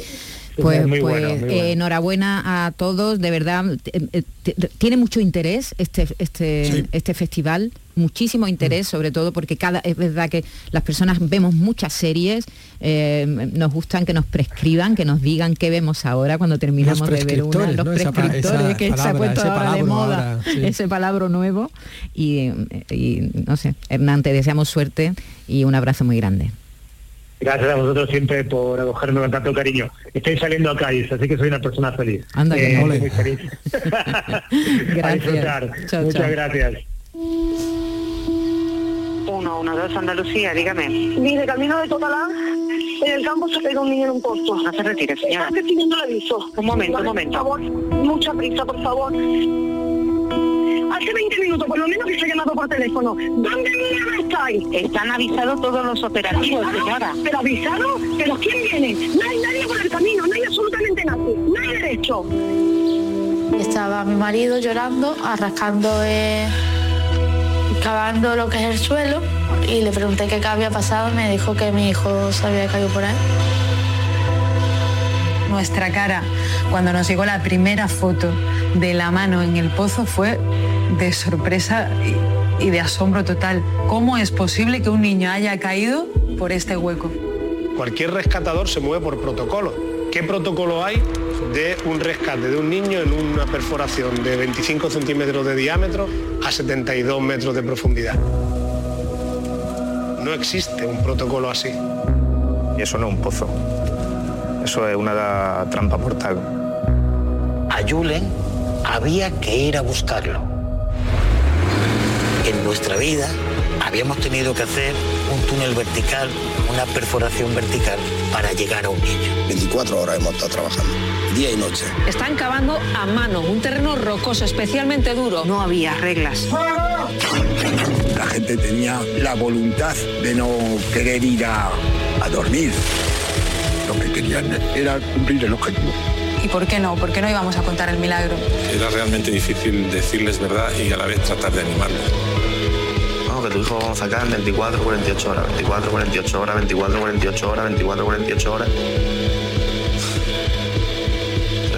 Pues, muy pues bueno, muy bueno. Eh, enhorabuena a todos, de verdad, eh, tiene mucho interés este, este, sí. este festival, muchísimo interés, mm. sobre todo porque cada es verdad que las personas vemos muchas series, eh, nos gustan que nos prescriban, que nos digan qué vemos ahora cuando terminamos de ver una, los ¿no? prescriptores, esa, esa que palabra, se ha puesto ahora de moda, ahora, sí. ese palabra nuevo. Y, y no sé, Hernán, te deseamos suerte y un abrazo muy grande. Gracias a vosotros siempre por acogerme con tanto cariño. Estoy saliendo a Cádiz, así que soy una persona feliz. Anda, que eh, muy feliz. gracias. a disfrutar. Chao, Muchas chao. gracias. Uno, uno, dos, Andalucía, dígame. Mire, camino de Totalán, en el campo se pega un niño en un posto. No se retire, señora. Estoy pidiendo el aviso. Un momento, vale, un momento. Por favor, mucha prisa, por favor. Hace 20 minutos, por lo menos, que se ha llamado por teléfono. ¿Dónde mierda estáis? Están avisados todos los operativos, ¿Avisado? señora. ¿Pero avisado? ¿Pero quién viene? No hay nadie por el camino, no hay absolutamente nadie. No hay derecho. Estaba mi marido llorando, arrascando, eh, cavando lo que es el suelo y le pregunté qué había pasado y me dijo que mi hijo se había caído por ahí. Nuestra cara cuando nos llegó la primera foto de la mano en el pozo fue de sorpresa y, y de asombro total. ¿Cómo es posible que un niño haya caído por este hueco? Cualquier rescatador se mueve por protocolo. ¿Qué protocolo hay de un rescate de un niño en una perforación de 25 centímetros de diámetro a 72 metros de profundidad? No existe un protocolo así. Y eso no es un pozo. Eso es una trampa mortal. A Julen había que ir a buscarlo. en nuestra vida habíamos tenido que hacer un túnel vertical, una perforación vertical para llegar a un niño. 24 horas hemos estado trabajando, día y noche. Están cavando a mano un terreno rocoso, especialmente duro. No había reglas. La gente tenía la voluntad de no querer ir a, a dormir. Lo que querían era cumplir el objetivo. ¿Y por qué no? ¿Por qué no íbamos a contar el milagro? Era realmente difícil decirles verdad y a la vez tratar de animarlos. Vamos, que tu hijo vamos a sacar en 24, 48 horas, 24, 48 horas, 24, 48 horas, 24, 48 horas.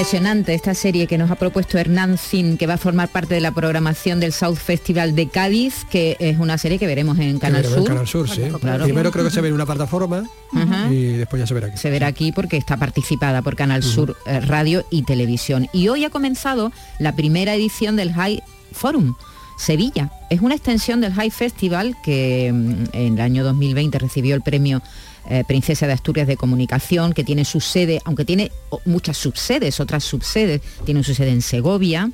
Impresionante esta serie que nos ha propuesto Hernán Zin, que va a formar parte de la programación del South Festival de Cádiz, que es una serie que veremos en Canal veremos en Sur. Canal Sur, sí. Claro. Primero creo que se ve en una plataforma y después ya se verá aquí. Se verá aquí porque está participada por Canal Sur eh, Radio y Televisión. Y hoy ha comenzado la primera edición del High Forum. Sevilla. Es una extensión del High Festival que mm, en el año 2020 recibió el premio eh, Princesa de Asturias de Comunicación, que tiene su sede, aunque tiene muchas subsedes, otras subsedes, tiene su sede en Segovia.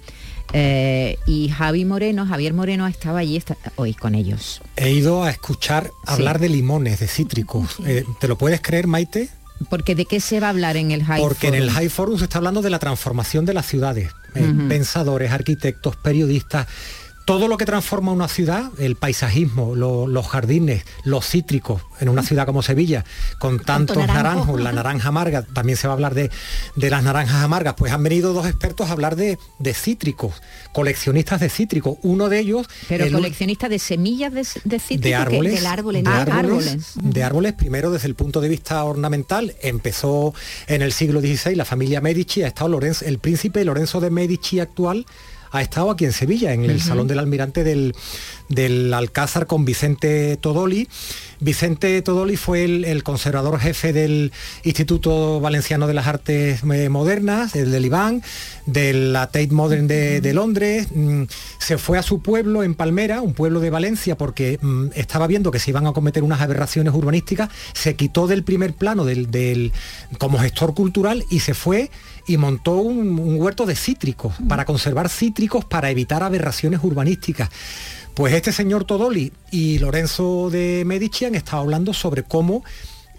eh, y Javi Moreno, Javier Moreno estaba allí esta- hoy con ellos. He ido a escuchar hablar de limones, de cítricos. Eh, ¿Te lo puedes creer, Maite? Porque de qué se va a hablar en el High Porque en el? High Forum se está hablando de la transformación de las ciudades. Pensadores, arquitectos, periodistas. Todo lo que transforma una ciudad, el paisajismo, lo- los jardines, los cítricos, en una ciudad como Sevilla, con tantos naranjo. naranjos, la naranja amarga, también se va a hablar de, de las naranjas amargas, pues han venido dos expertos a hablar de, de cítricos, coleccionistas de cítricos. Uno de ellos... Pero el- coleccionista de semillas de, de cítricos. de árboles, del árbol, de ah, árboles, de árboles, primero desde el punto de vista ornamental, empezó en el siglo XVI la familia Medici, ha estado Lorenzo, el príncipe Lorenzo de Medici actual ha estado aquí en Sevilla, en el. Salón del Almirante del, del Alcázar con Vicente Todoli. Vicente Todoli fue el, el conservador jefe del Instituto Valenciano de las Artes eh, Modernas, el del IBAN, de la Tate Modern de, de Londres. Mm, se fue a su pueblo en Palmera, un pueblo de Valencia, porque mm, estaba viendo que se iban a cometer unas aberraciones urbanísticas. Se quitó del primer plano del, del- como gestor cultural y se fue y montó un, un huerto de cítricos para conservar cítricos para evitar aberraciones urbanísticas. Pues este señor Todoli y Lorenzo de Medici han estado hablando sobre cómo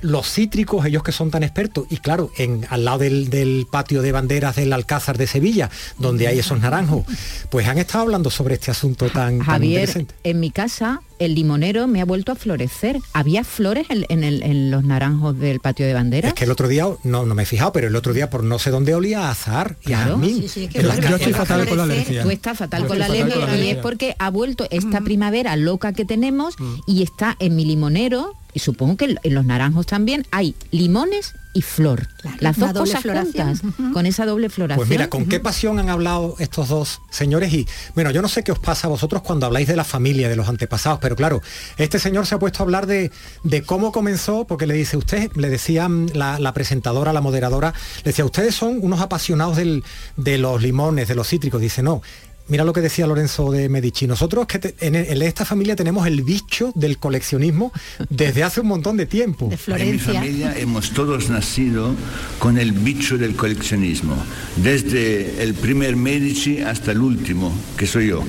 los cítricos, ellos que son tan expertos, y claro, en, al lado del, del patio de banderas del Alcázar de Sevilla, donde hay esos naranjos, pues han estado hablando sobre este asunto tan, tan Javier, interesante. en mi casa el limonero me ha vuelto a florecer. ¿Había flores en, en el- en los naranjos del patio de bandera? Es que el otro día, no, no me he fijado, pero el otro día por no sé dónde olía a azahar y a Claro. jazmín. Sí, sí, es que yo- estoy fatal con la alergia. Tú estás fatal Yo con la alergia y es porque ha vuelto esta primavera loca que tenemos y está en mi limonero y supongo que en los naranjos también hay limones y flor. Las dos cosas floración. juntas, con esa doble floración. Pues mira, con qué pasión han hablado estos dos señores y bueno, yo no sé qué os pasa a vosotros cuando habláis de la familia, de los antepasados, pero claro, este señor se ha puesto a hablar de, de cómo comenzó, porque le dice usted, le decía la, la presentadora, la moderadora, le decía, ustedes son unos apasionados del- de los limones, de los cítricos, dice, no. Mira lo que decía Lorenzo de Medici. Nosotros que te- en, en esta familia tenemos el bicho del coleccionismo desde hace un montón de tiempo. En mi familia hemos todos nacido con el bicho del coleccionismo, desde el primer Medici hasta el último, que soy yo.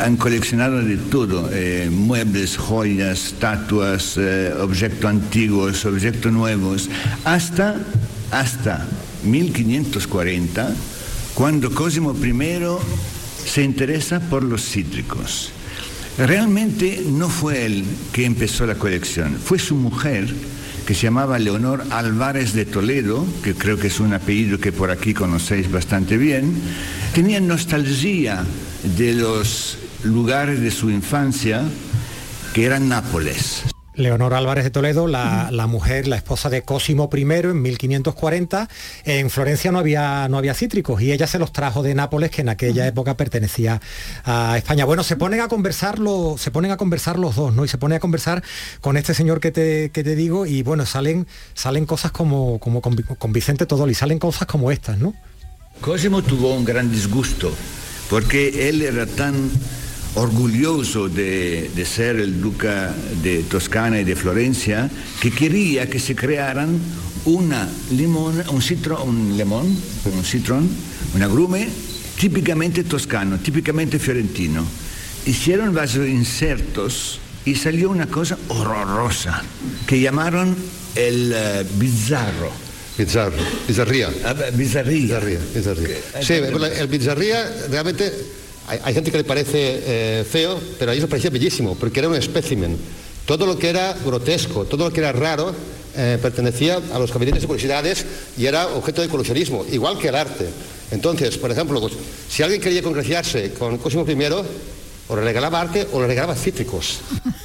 Han coleccionado de todo, eh, muebles, joyas, estatuas, eh, objetos antiguos, objetos nuevos, hasta, hasta 1540, cuando Cosimo I se interesa por los cítricos. Realmente no fue él que empezó la colección, fue su mujer que se llamaba Leonor Álvarez de Toledo, que creo que es un apellido que por aquí conocéis bastante bien, tenía nostalgia de los lugares de su infancia que eran Nápoles. Leonor Álvarez de Toledo, la, la mujer, la esposa de Cosimo I en 1540. En Florencia no había, no había cítricos y ella se los trajo de Nápoles, que en aquella época pertenecía a España. Bueno, se ponen a conversar los, se ponen a conversar los dos, ¿no? Y se pone a conversar con este señor que te, que te digo, y bueno, salen, salen cosas como, como con, con Vicente Todoli, salen cosas como estas, ¿no? Cosimo tuvo un gran disgusto porque él era tan orgulloso de, de ser el duca de Toscana y de Florencia que quería que se crearan una limón, un citro, un limón, un citrón, un agrume típicamente toscano, típicamente fiorentino. Hicieron varios insertos y salió una cosa horrorosa que llamaron el eh, bizarro. Bizzarro, bizarría. Ah, bizarría. Bizarría, bizarría. Sí, el bizarría realmente hay, gente que le parece eh, feo, pero a ellos les parecía bellísimo, porque era un espécimen. Todo lo que era grotesco, todo lo que era raro, eh, pertenecía a los gabinetes de curiosidades y era objeto de coleccionismo, igual que el arte. Entonces, por ejemplo, pues, si alguien quería congraciarse con Cosimo I, o le regalaba arte o le regalaba cítricos.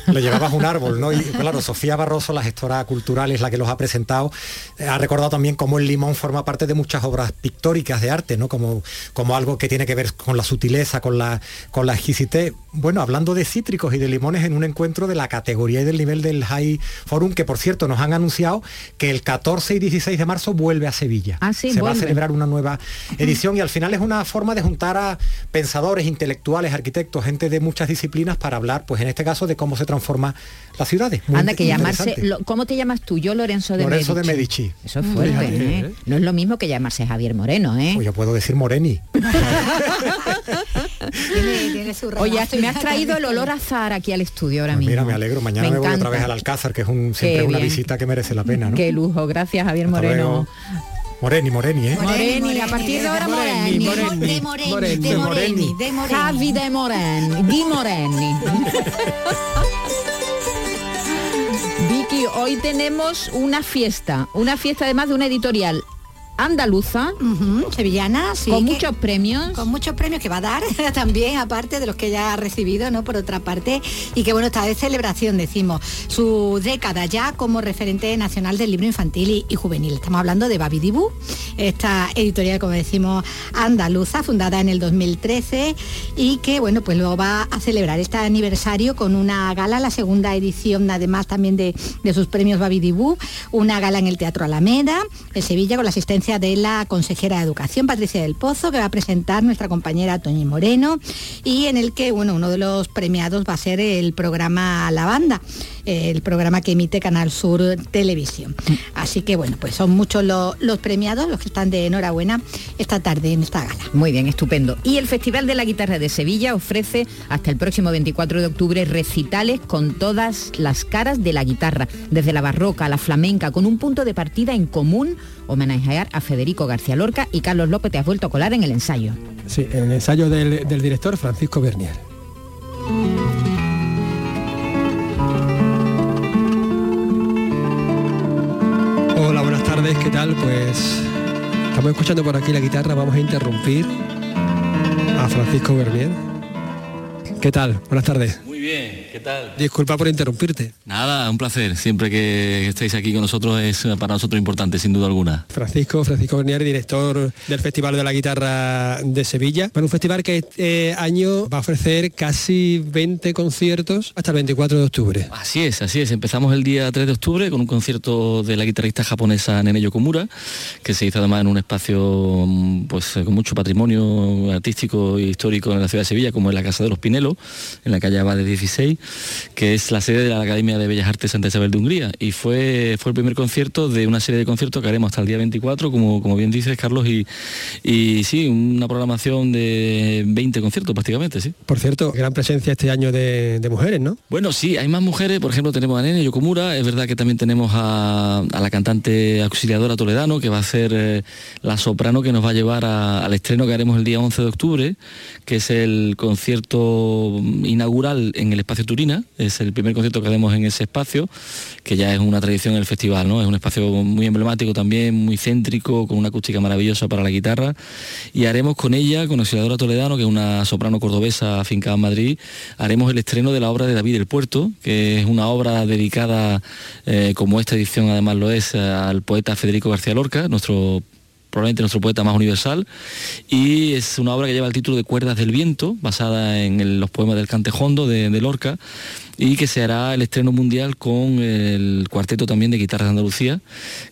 Le llevabas un árbol, ¿no? Y claro, Sofía Barroso, la gestora cultural, es la que los ha presentado, eh, ha recordado también cómo el limón forma parte de muchas obras pictóricas de arte, ¿no? Como, como algo que tiene que ver con la sutileza, con la, con la exquisitez. Bueno, hablando de cítricos y de limones en un encuentro de la categoría y del nivel del High Forum, que por cierto nos han anunciado que el 14 y 16 de marzo vuelve a Sevilla. Ah, sí, Se va a celebrar una nueva edición y al final es una forma de juntar a pensadores, intelectuales, arquitectos, gente de muchas disciplinas para hablar, pues en este caso, de cómo se transforma las ciudades. Muy Anda, que llamarse... lo- ¿Cómo te llamas tú? Yo, Lorenzo de Lorenzo de Medici. Medici. Eso es fuerte, Fíjate, ¿eh? No es lo mismo que llamarse Javier Moreno, ¿eh? Pues yo puedo decir Moreni. Tiene, tiene su Oye, relación me has traído el olor a azahar aquí al estudio ahora mismo. Pues Mira, me alegro. Mañana me, voy otra vez al Alcázar, que es un, siempre Qué una bien. visita que merece la pena, ¿no? Qué lujo, gracias Javier Hasta Moreno. luego. Moreni, Moreni, ¿eh? Moreni, a partir de ahora Moreni. De Moreni, de Moreni, de Moreni, de Moreni. Javi de Moreni, di Moreni. Vicky, hoy tenemos una fiesta, una fiesta además de una editorial andaluza, sevillana, sí, con que- muchos premios. con muchos premios que va a dar también, aparte de los que ya ha recibido, ¿no? Por otra parte, y que bueno, está de celebración, decimos, su década ya como referente nacional del libro infantil y, y juvenil. Estamos hablando de Babi Dibu, esta editorial, como decimos, andaluza, fundada en el 2013 y que bueno, pues luego va a celebrar este aniversario con una gala, la segunda edición además también de, de sus premios Babi Dibu, una gala en el Teatro Alameda, en Sevilla, con la asistencia de la consejera de Educación, Patricia del Pozo, que va a presentar nuestra compañera Toñi Moreno, y en el que, bueno, uno de los premiados va a ser el programa La Banda, eh, el programa que emite Canal Sur Televisión. Así que, bueno, pues son muchos los, los premiados, los que están de enhorabuena esta tarde en esta gala. Muy bien, estupendo. Y el Festival de la Guitarra de Sevilla ofrece hasta el próximo 24 de octubre recitales con todas las caras de la guitarra, desde la barroca a la flamenca, con un punto de partida en común, homenajear a Federico García Lorca y Carlos López te has vuelto a colar en el ensayo. Sí, en el ensayo del, del director Francisco Bernier. Hola, buenas tardes, ¿qué tal? Pues estamos escuchando por aquí la guitarra, vamos a interrumpir a Francisco Bernier. ¿Qué tal? Buenas tardes. Muy bien, ¿qué tal? Disculpa por interrumpirte. Nada, un placer. Siempre que estéis aquí con nosotros es para nosotros importante, sin duda alguna. Francisco, Francisco Bernier, director del Festival de la Guitarra de Sevilla. Bueno, un festival que este año va a ofrecer casi 20 conciertos hasta el 24 de octubre. Así es, así es. Empezamos el día 3 de octubre con un concierto de la guitarrista japonesa Nene Yokomura, que se hizo además en un espacio mm, pues eh, con mucho patrimonio artístico e histórico en la ciudad de Sevilla, como es la Casa de los Pinelos, en la calle Abade 16, que es la sede de la Academia de Bellas Artes Santa Isabel de Hungría. Y fue, fue el primer concierto de una serie de conciertos que haremos hasta el día 24, como, como bien dices, Carlos, y, y sí, una programación de 20 conciertos prácticamente, sí. Por cierto, gran presencia este año de, de mujeres, ¿no? Bueno, sí, hay más mujeres, por ejemplo tenemos a Nene Yokomura, es verdad que también tenemos a, a la cantante auxiliadora Toledano, que va a ser eh, la soprano que nos va a llevar a- al estreno que haremos el día 11 de octubre, que es el concierto inaugural en el espacio Es el primer concierto que haremos en ese espacio, que ya es una tradición en el festival, ¿no? Es un espacio muy emblemático también, muy céntrico, con una acústica maravillosa para la guitarra. Y haremos con ella, con Auxiliadora Toledano, que es una soprano cordobesa afincada en Madrid, haremos el estreno de la obra de David el Puerto, que es una obra dedicada, eh, como esta edición además lo es, al poeta Federico García Lorca, nuestro probablemente nuestro poeta más universal, y es una obra que lleva el título de Cuerdas del Viento, basada en los poemas del Cantejondo de, de Lorca, y que se hará el estreno mundial con el cuarteto también de guitarras de Andalucía,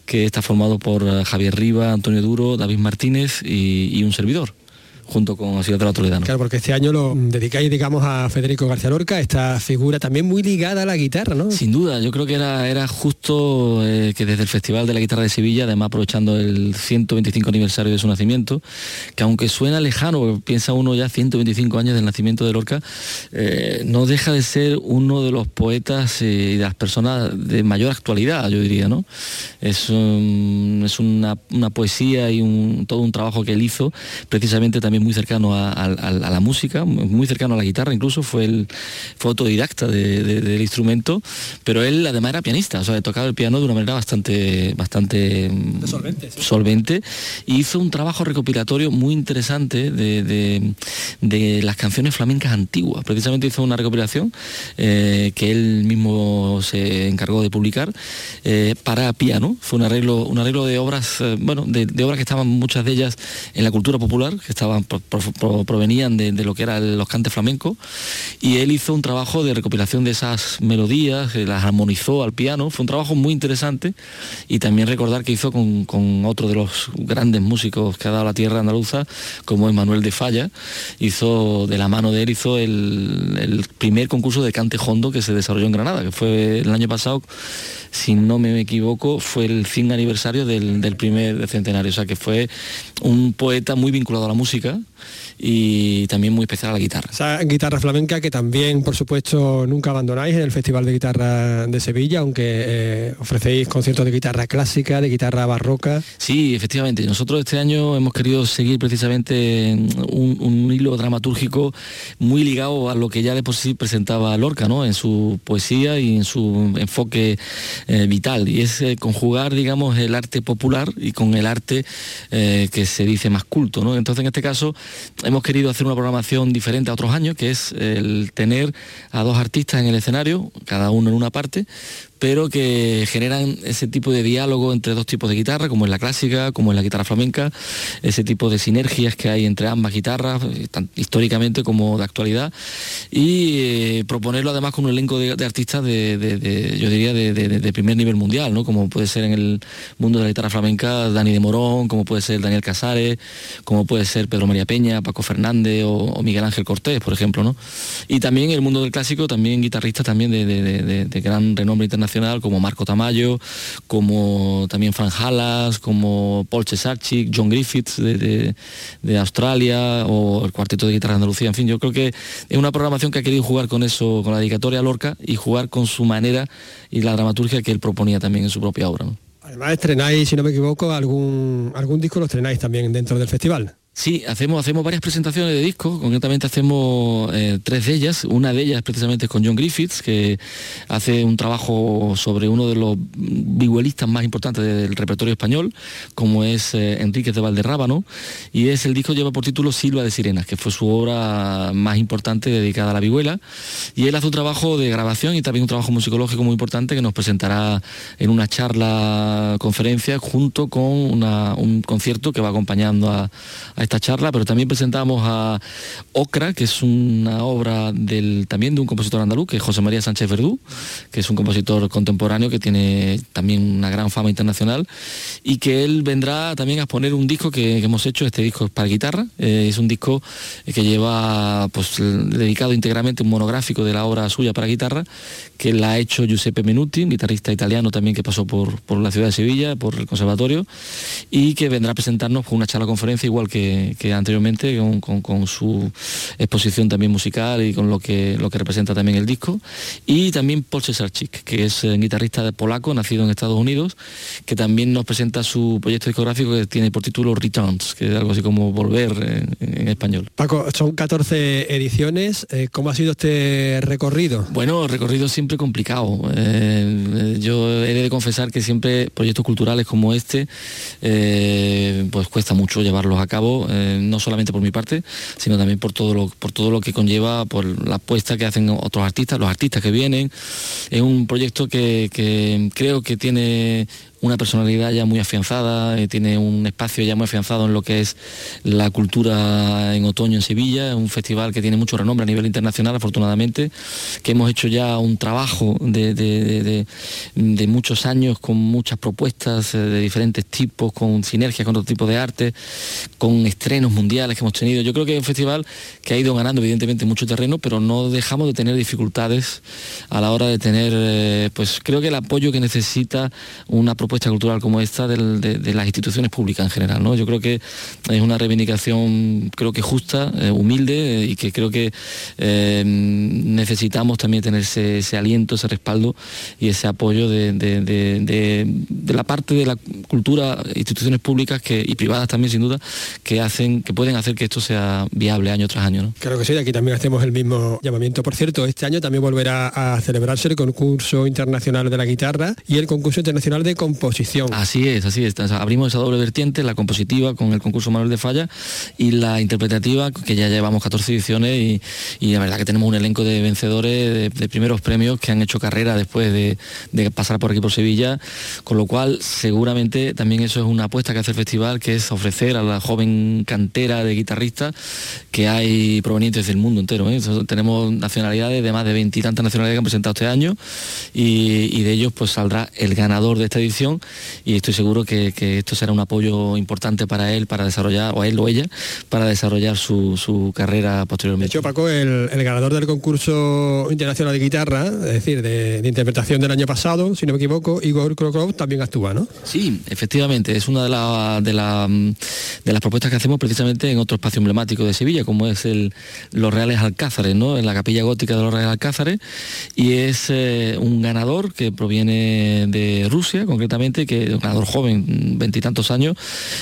que está formado por Javier Riva, Antonio Duro, David Martínez y un servidor junto con Auxiliadora Toledano. Claro, porque este año lo dedicáis, digamos, a Federico García Lorca, esta figura también muy ligada a la guitarra, ¿no? Sin duda, yo creo que era, era justo eh, que desde el Festival de la Guitarra de Sevilla, además aprovechando el 125 aniversario de su nacimiento, que aunque suena lejano, porque piensa uno ya 125 años del nacimiento de Lorca, eh, no deja de ser uno de los poetas eh, y de las personas de mayor actualidad, yo diría, ¿no? Es, es una, una poesía y un- todo un trabajo que él hizo, precisamente también muy cercano a, a- a la música, muy cercano a la guitarra, incluso fue el fue autodidacta de- de- del instrumento, pero él además era pianista, o sea, tocaba el piano de una manera bastante, bastante mm, solvente, solvente, y hizo un trabajo recopilatorio muy interesante de, de- de las canciones flamencas antiguas. Precisamente hizo una recopilación eh, que él mismo se encargó de publicar eh, para piano. Fue un arreglo, un arreglo de obras, eh, bueno, de, de obras que estaban muchas de ellas en la cultura popular, que estaban pro- pro- pro- provenían de, lo que eran los cantes flamencos, y él hizo un trabajo de recopilación de esas melodías, eh, las armonizó al piano. Fue un trabajo muy interesante y también recordar que hizo con, otro de los grandes músicos que ha dado la tierra andaluza, como es Manuel de Falla, hizo de la mano de él hizo el, el primer concurso de cante hondo que se desarrolló en Granada, que fue el año pasado, si no me equivoco, fue el 100 aniversario del, del primer centenario, o sea que fue un poeta muy vinculado a la música y también muy especial a la guitarra. Esa guitarra flamenca que también, por supuesto, nunca abandonáis en el Festival de Guitarra de Sevilla, aunque eh, ofrecéis conciertos de guitarra clásica, de guitarra barroca. Sí, efectivamente. Nosotros este año hemos querido seguir precisamente un, un hilo dramatúrgico muy ligado a lo que ya de por sí presentaba Lorca, ¿no? En su poesía y en su enfoque eh, vital. Y es eh, conjugar, digamos, el arte popular y con el arte que se dice más culto, ¿no? Entonces, en este caso, hemos querido hacer una programación diferente a otros años, que es el tener a dos artistas en el escenario, cada uno en una parte, pero que generan ese tipo de diálogo entre dos tipos de guitarra, como en la clásica, como en la guitarra flamenca, ese tipo de sinergias que hay entre ambas guitarras, eh, históricamente como de actualidad, y eh, proponerlo además con un elenco de, artistas de, yo diría, de, primer nivel mundial, ¿no? como puede ser en el mundo de la guitarra flamenca Dani de Morón, como puede ser Daniel Casares, como puede ser Pedro María Peña, Paco Fernández o, Miguel Ángel Cortés, por ejemplo, ¿no? Y también el mundo del clásico, también guitarristas también de gran renombre internacional, como Marco Tamayo, como también Fran Halas, como Paul Cesarchik, John Griffiths de, Australia, o el cuarteto de guitarra de Andalucía, en fin, yo creo que es una programación que ha querido jugar con eso, con la dedicatoria Lorca y jugar con su manera y la dramaturgia que él proponía también en su propia obra. ¿no? Además estrenáis, si no me equivoco, algún, algún disco lo estrenáis también dentro del festival. Sí, hacemos, hacemos varias presentaciones de discos, concretamente hacemos eh, tres de ellas. Una de ellas precisamente es con John Griffiths, que hace un trabajo sobre uno de los vihuelistas más importantes del repertorio español, como es eh, Enríquez de Valderrábano, y es el disco lleva por título Silva de Sirenas, que fue su obra más importante dedicada a la vihuela, y él hace un trabajo de grabación y también un trabajo musicológico muy importante que nos presentará en una charla conferencia junto con un concierto que va acompañando a esta charla, pero también presentamos a Ocra, que es una obra del, también de un compositor andaluz, que José María Sánchez Verdú, que es un compositor contemporáneo que tiene también una gran fama internacional y que él vendrá también a exponer un disco que, hemos hecho, este disco es para guitarra, eh, es un disco que lleva pues dedicado íntegramente un monográfico de la obra suya para guitarra, que la ha hecho Giuseppe Menuti, un guitarrista italiano también que pasó por, por la ciudad de Sevilla, por el conservatorio, y que vendrá a presentarnos con una charla conferencia igual que, que, anteriormente con, con- con su exposición también musical y con lo que, lo que representa también el disco. Y también Paul Cesarczyk, que es eh, guitarrista polaco, nacido en Estados Unidos, que también nos presenta su proyecto discográfico que tiene por título Returns, que es algo así como volver en- en español. Paco, son 14 ediciones. eh, ¿Cómo ha sido este recorrido? Bueno, recorrido siempre complicado. Eh, yo he de confesar que siempre proyectos culturales como este, eh, pues cuesta mucho llevarlos a cabo, eh, no solamente por mi parte, sino también por todo lo, por todo lo que conlleva, por la apuesta que hacen otros artistas, los artistas que vienen. Es un proyecto que creo que tiene una personalidad ya muy afianzada, eh, tiene un espacio ya muy afianzado en lo que es la cultura en otoño en Sevilla, un festival que tiene mucho renombre a nivel internacional, afortunadamente, que hemos hecho ya un trabajo de- de muchos años con muchas propuestas eh, de diferentes tipos, con sinergias con otro tipo de arte, con estrenos mundiales que hemos tenido. Yo creo que es un festival que ha ido ganando evidentemente mucho terreno, pero no dejamos de tener dificultades a la hora de tener, eh, pues creo que el apoyo que necesita una propuesta cultural como esta de, las instituciones públicas en general. ¿no? Yo creo que es una reivindicación, creo que justa, eh, humilde eh, y que creo que eh, necesitamos también tener ese, aliento, ese respaldo y ese apoyo de, la parte de la cultura, instituciones públicas que, y privadas también sin duda, que hacen, que pueden hacer que esto sea viable año tras año. ¿no? Claro que sí, aquí también hacemos el mismo llamamiento. Por cierto, este año también volverá a celebrarse el concurso internacional de la guitarra y el concurso internacional de. Así es, así es. Abrimos esa doble vertiente, la compositiva con el concurso Manuel de Falla y la interpretativa, que ya llevamos 14 ediciones y, la verdad que tenemos un elenco de vencedores de, primeros premios que han hecho carrera después de, pasar por aquí por Sevilla, con lo cual seguramente también eso es una apuesta que hace el festival, que es ofrecer a la joven cantera de guitarristas que hay provenientes del mundo entero. ¿eh? Tenemos nacionalidades de más de veintitantas nacionalidades que han presentado este año y, y de ellos pues saldrá el ganador de esta edición y estoy seguro que, que esto será un apoyo importante para él, para desarrollar, o él o ella, para desarrollar su, su carrera De posteriormente. hecho, Paco, el, el ganador del concurso internacional de guitarra, es decir, de, de interpretación del año pasado, si no me equivoco, Igor Krokrov también actúa, ¿no? Sí, efectivamente, es una de, la- de, la, mm, de las propuestas que hacemos precisamente en otro espacio emblemático de Sevilla, como es el, los Reales Alcázares, ¿no? en la capilla gótica de los Reales Alcázares, y es eh, un ganador que proviene de Rusia, concretamente, que es un ganador joven, veintitantos años,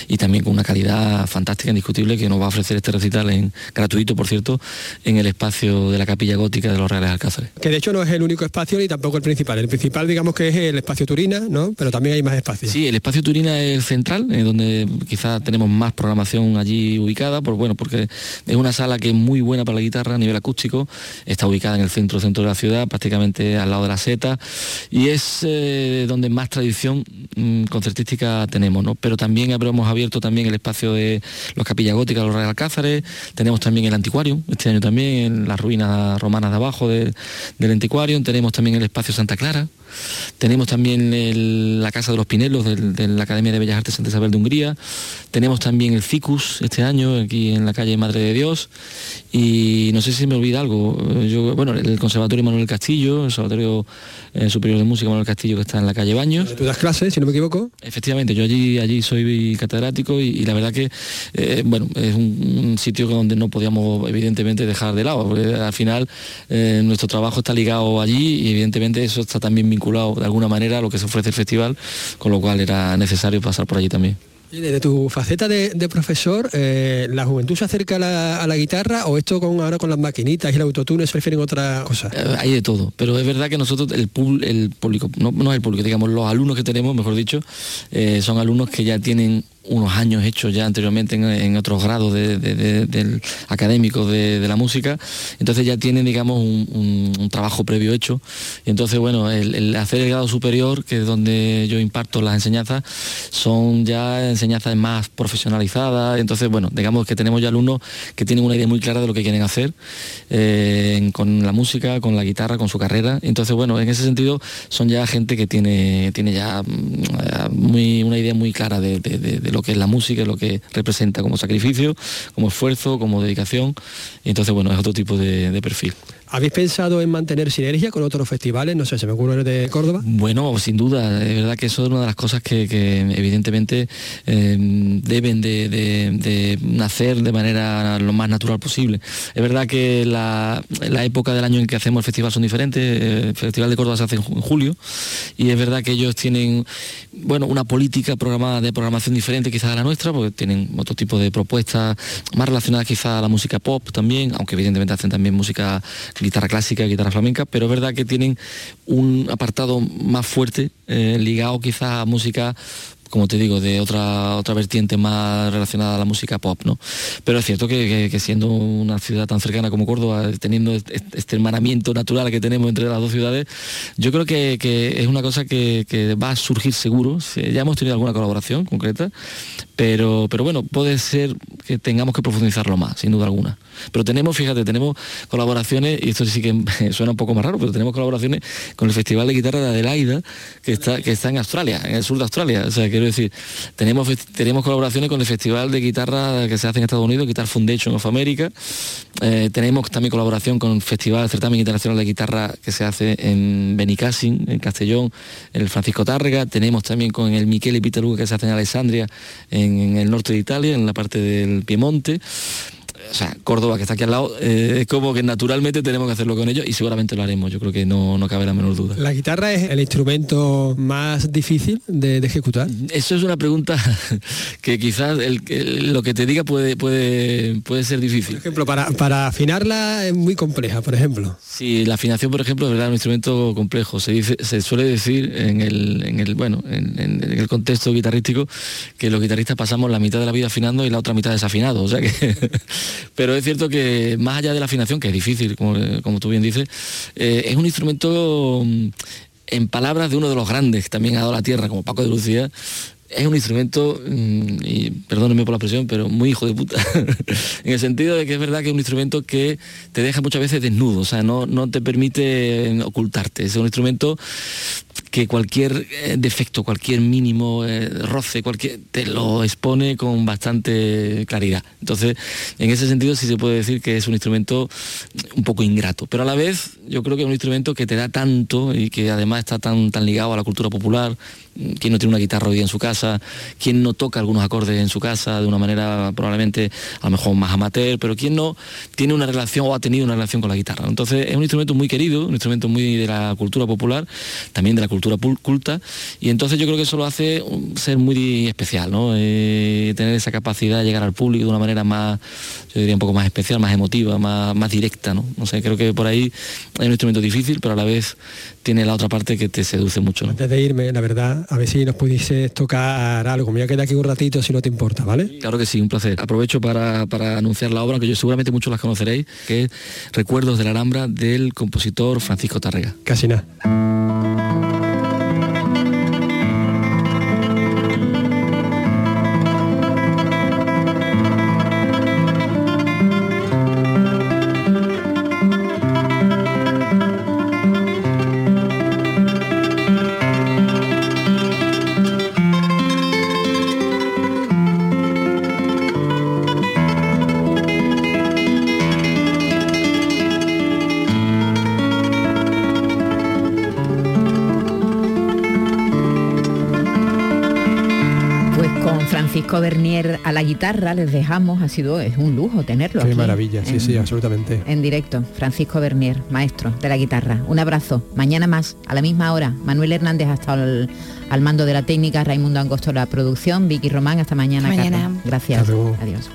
y también con una calidad fantástica, indiscutible, que nos va a ofrecer este recital en, gratuito, por cierto, en el espacio de la capilla gótica de los Reales Alcázares. Que de hecho no es el único espacio ni tampoco el principal. El principal, digamos que es el espacio Turina, ¿no? Pero también hay más espacios. Sí, el espacio Turina es el central, eh, donde quizás tenemos más programación allí ubicada, por, bueno, porque es una sala que es muy buena para la guitarra a nivel acústico, está ubicada en el centro centro de la ciudad, prácticamente al lado de la seta, y es eh, donde más tradición mm, concertística tenemos, ¿no? Pero también habremos abierto también el espacio de los capillas góticas, los Real Alcázares, tenemos también el anticuario, este año también, en las ruinas romanas de abajo de- del anticuario, tenemos también el espacio Santa Clara, tenemos también el- la Casa de los Pinelos del- de, la Academia de Bellas Artes Santa Isabel de Hungría. Tenemos también el CICUS este año, aquí en la calle Madre de Dios. Y no sé si me olvida algo. Yo, bueno, el Conservatorio Manuel Castillo, el Conservatorio eh, Superior de Música Manuel Castillo que está en la calle Baños. Tú das clases, si no me equivoco. Efectivamente, yo allí, allí soy catedrático y, y la verdad que eh, bueno, es un, un sitio donde no podíamos evidentemente dejar de lado, porque al final eh, nuestro trabajo está ligado allí y evidentemente eso está también vinculado de alguna manera a lo que se ofrece el festival, con lo cual era necesario pasar por allí también. Y Desde tu faceta de, de profesor, eh, ¿la juventud se acerca a la, a la guitarra o esto con ahora con las maquinitas y el autotune se prefieren otra cosa? Eh, hay de todo, pero es verdad que nosotros, el, pub- el público, no, no es el público, digamos, los alumnos que tenemos, mejor dicho, eh, son alumnos que ya tienen unos años hechos ya anteriormente en, otros grados de- de- de- del académico de, la música, entonces ya tienen, digamos, un, trabajo previo hecho. Y entonces, bueno, el, hacer el grado superior, que es donde yo imparto las enseñanzas, son ya enseñanzas más profesionalizadas. Entonces, bueno, digamos que tenemos ya alumnos que tienen una idea muy clara de lo que quieren hacer eh, con la música, con la guitarra, con su carrera. Entonces, bueno, en ese sentido son ya gente que tiene, tiene ya mm, muy, una idea muy clara de lo que es la música, lo que representa como sacrificio, como esfuerzo, como dedicación. Y entonces, bueno, es otro tipo de, de perfil. ¿Habéis pensado en mantener sinergia con otros festivales? No sé, se me ocurre el de Córdoba. Bueno, sin duda, es verdad que eso es una de las cosas que, que evidentemente eh, deben de, de- de nacer de manera lo más natural posible. Es verdad que la, la época del año en que hacemos el festival son diferentes. El Festival de Córdoba se hace en julio y es verdad que ellos tienen bueno, una política programada de programación diferente quizás a la nuestra, porque tienen otro tipo de propuestas más relacionadas quizás a la música pop también, aunque evidentemente hacen también música guitarra clásica, guitarra flamenca, pero es verdad que tienen un apartado más fuerte eh, ligado quizás a música como te digo, de otra otra vertiente más relacionada a la música pop, ¿no? Pero es cierto que, que- que siendo una ciudad tan cercana como Córdoba, teniendo este, hermanamiento natural que tenemos entre las dos ciudades, yo creo que, que es una cosa que, que va a surgir seguro. Ya hemos tenido alguna colaboración concreta, pero, pero bueno, puede ser que tengamos que profundizarlo más, sin duda alguna. Pero tenemos, fíjate, tenemos colaboraciones, y esto sí que suena un poco más raro, pero tenemos colaboraciones con el Festival de Guitarra de Adelaida, que está, que está en Australia, en el sur de Australia. O sea, quiero decir, tenemos, tenemos colaboraciones con el Festival de Guitarra que se hace en Estados Unidos, Guitar Foundation of America. Eh, tenemos también colaboración con el Festival Certamen Internacional de Guitarra que se hace en Benicassin, en Castellón, el Francisco Tárrega. Tenemos también con el Michele Pitaluga que se hace en Alessandria, en el norte de Italia, en la parte del Piemonte o sea, Córdoba, que está aquí al lado, eh, es como que naturalmente tenemos que hacerlo con ellos y seguramente lo haremos, yo creo que no, no cabe la menor duda. La guitarra es el instrumento más difícil de, de ejecutar. Eso es una pregunta que quizás el- el- lo que te diga puede, puede, puede ser difícil. Por ejemplo, para, para afinarla es muy compleja, por ejemplo. Sí, la afinación, por ejemplo, es verdad, un instrumento complejo. Se dice, se suele decir en el, en el bueno, en, en- en el contexto guitarrístico que los guitarristas pasamos la mitad de la vida afinando y la otra mitad desafinado. O sea que, pero es cierto que más allá de la afinación, que es difícil, como, como tú bien dices, eh, es un instrumento, mm, en palabras de uno de los grandes que también ha dado la tierra, como Paco de Lucía, es un instrumento, mm, y perdónenme por la expresión, pero muy hijo de puta. en el sentido de que es verdad que es un instrumento que te deja muchas veces desnudo, o sea, no, no te permite eh, ocultarte. Es un instrumento que cualquier eh, defecto, cualquier mínimo eh, roce, cualquier, te lo expone con bastante claridad. Entonces, en ese sentido sí se puede decir que es un instrumento un poco ingrato, pero a la vez yo creo que es un instrumento que te da tanto y que además está tan, tan ligado a la cultura popular. Quien no tiene una guitarra hoy día en su casa, quien no toca algunos acordes en su casa de una manera probablemente a lo mejor más amateur, pero quien no tiene una relación o ha tenido una relación con la guitarra. Entonces es un instrumento muy querido, un instrumento muy de la cultura popular, también de la cultura pul- culta, y entonces yo creo que eso lo hace ser muy especial, ¿no? Eh, tener esa capacidad de llegar al público de una manera más, yo diría un poco más especial, más emotiva, más, más directa, ¿no? No sé, creo que por ahí hay un instrumento difícil, pero a la vez tiene la otra parte que te seduce mucho. ¿no? Antes de irme, la verdad, a ver si nos pudieses tocar algo. Me voy a quedar aquí un ratito si no te importa, ¿vale? Claro que sí, un placer. Aprovecho para, para anunciar la obra, que yo seguramente muchos las conoceréis, que es Recuerdos de la Alhambra del compositor Francisco Tárrega. Casi nada. Francisco Bernier a la guitarra les dejamos, ha sido, es un lujo tenerlo. Qué aquí maravilla, sí, en- sí, absolutamente. En directo, Francisco Bernier, maestro de la guitarra. Un abrazo. Mañana más, a la misma hora. Manuel Hernández hasta al, al mando de la técnica, Raimundo Angosto la producción, Vicky Román, hasta mañana. Hasta mañana. Carlos. Gracias. Hasta luego. Adiós.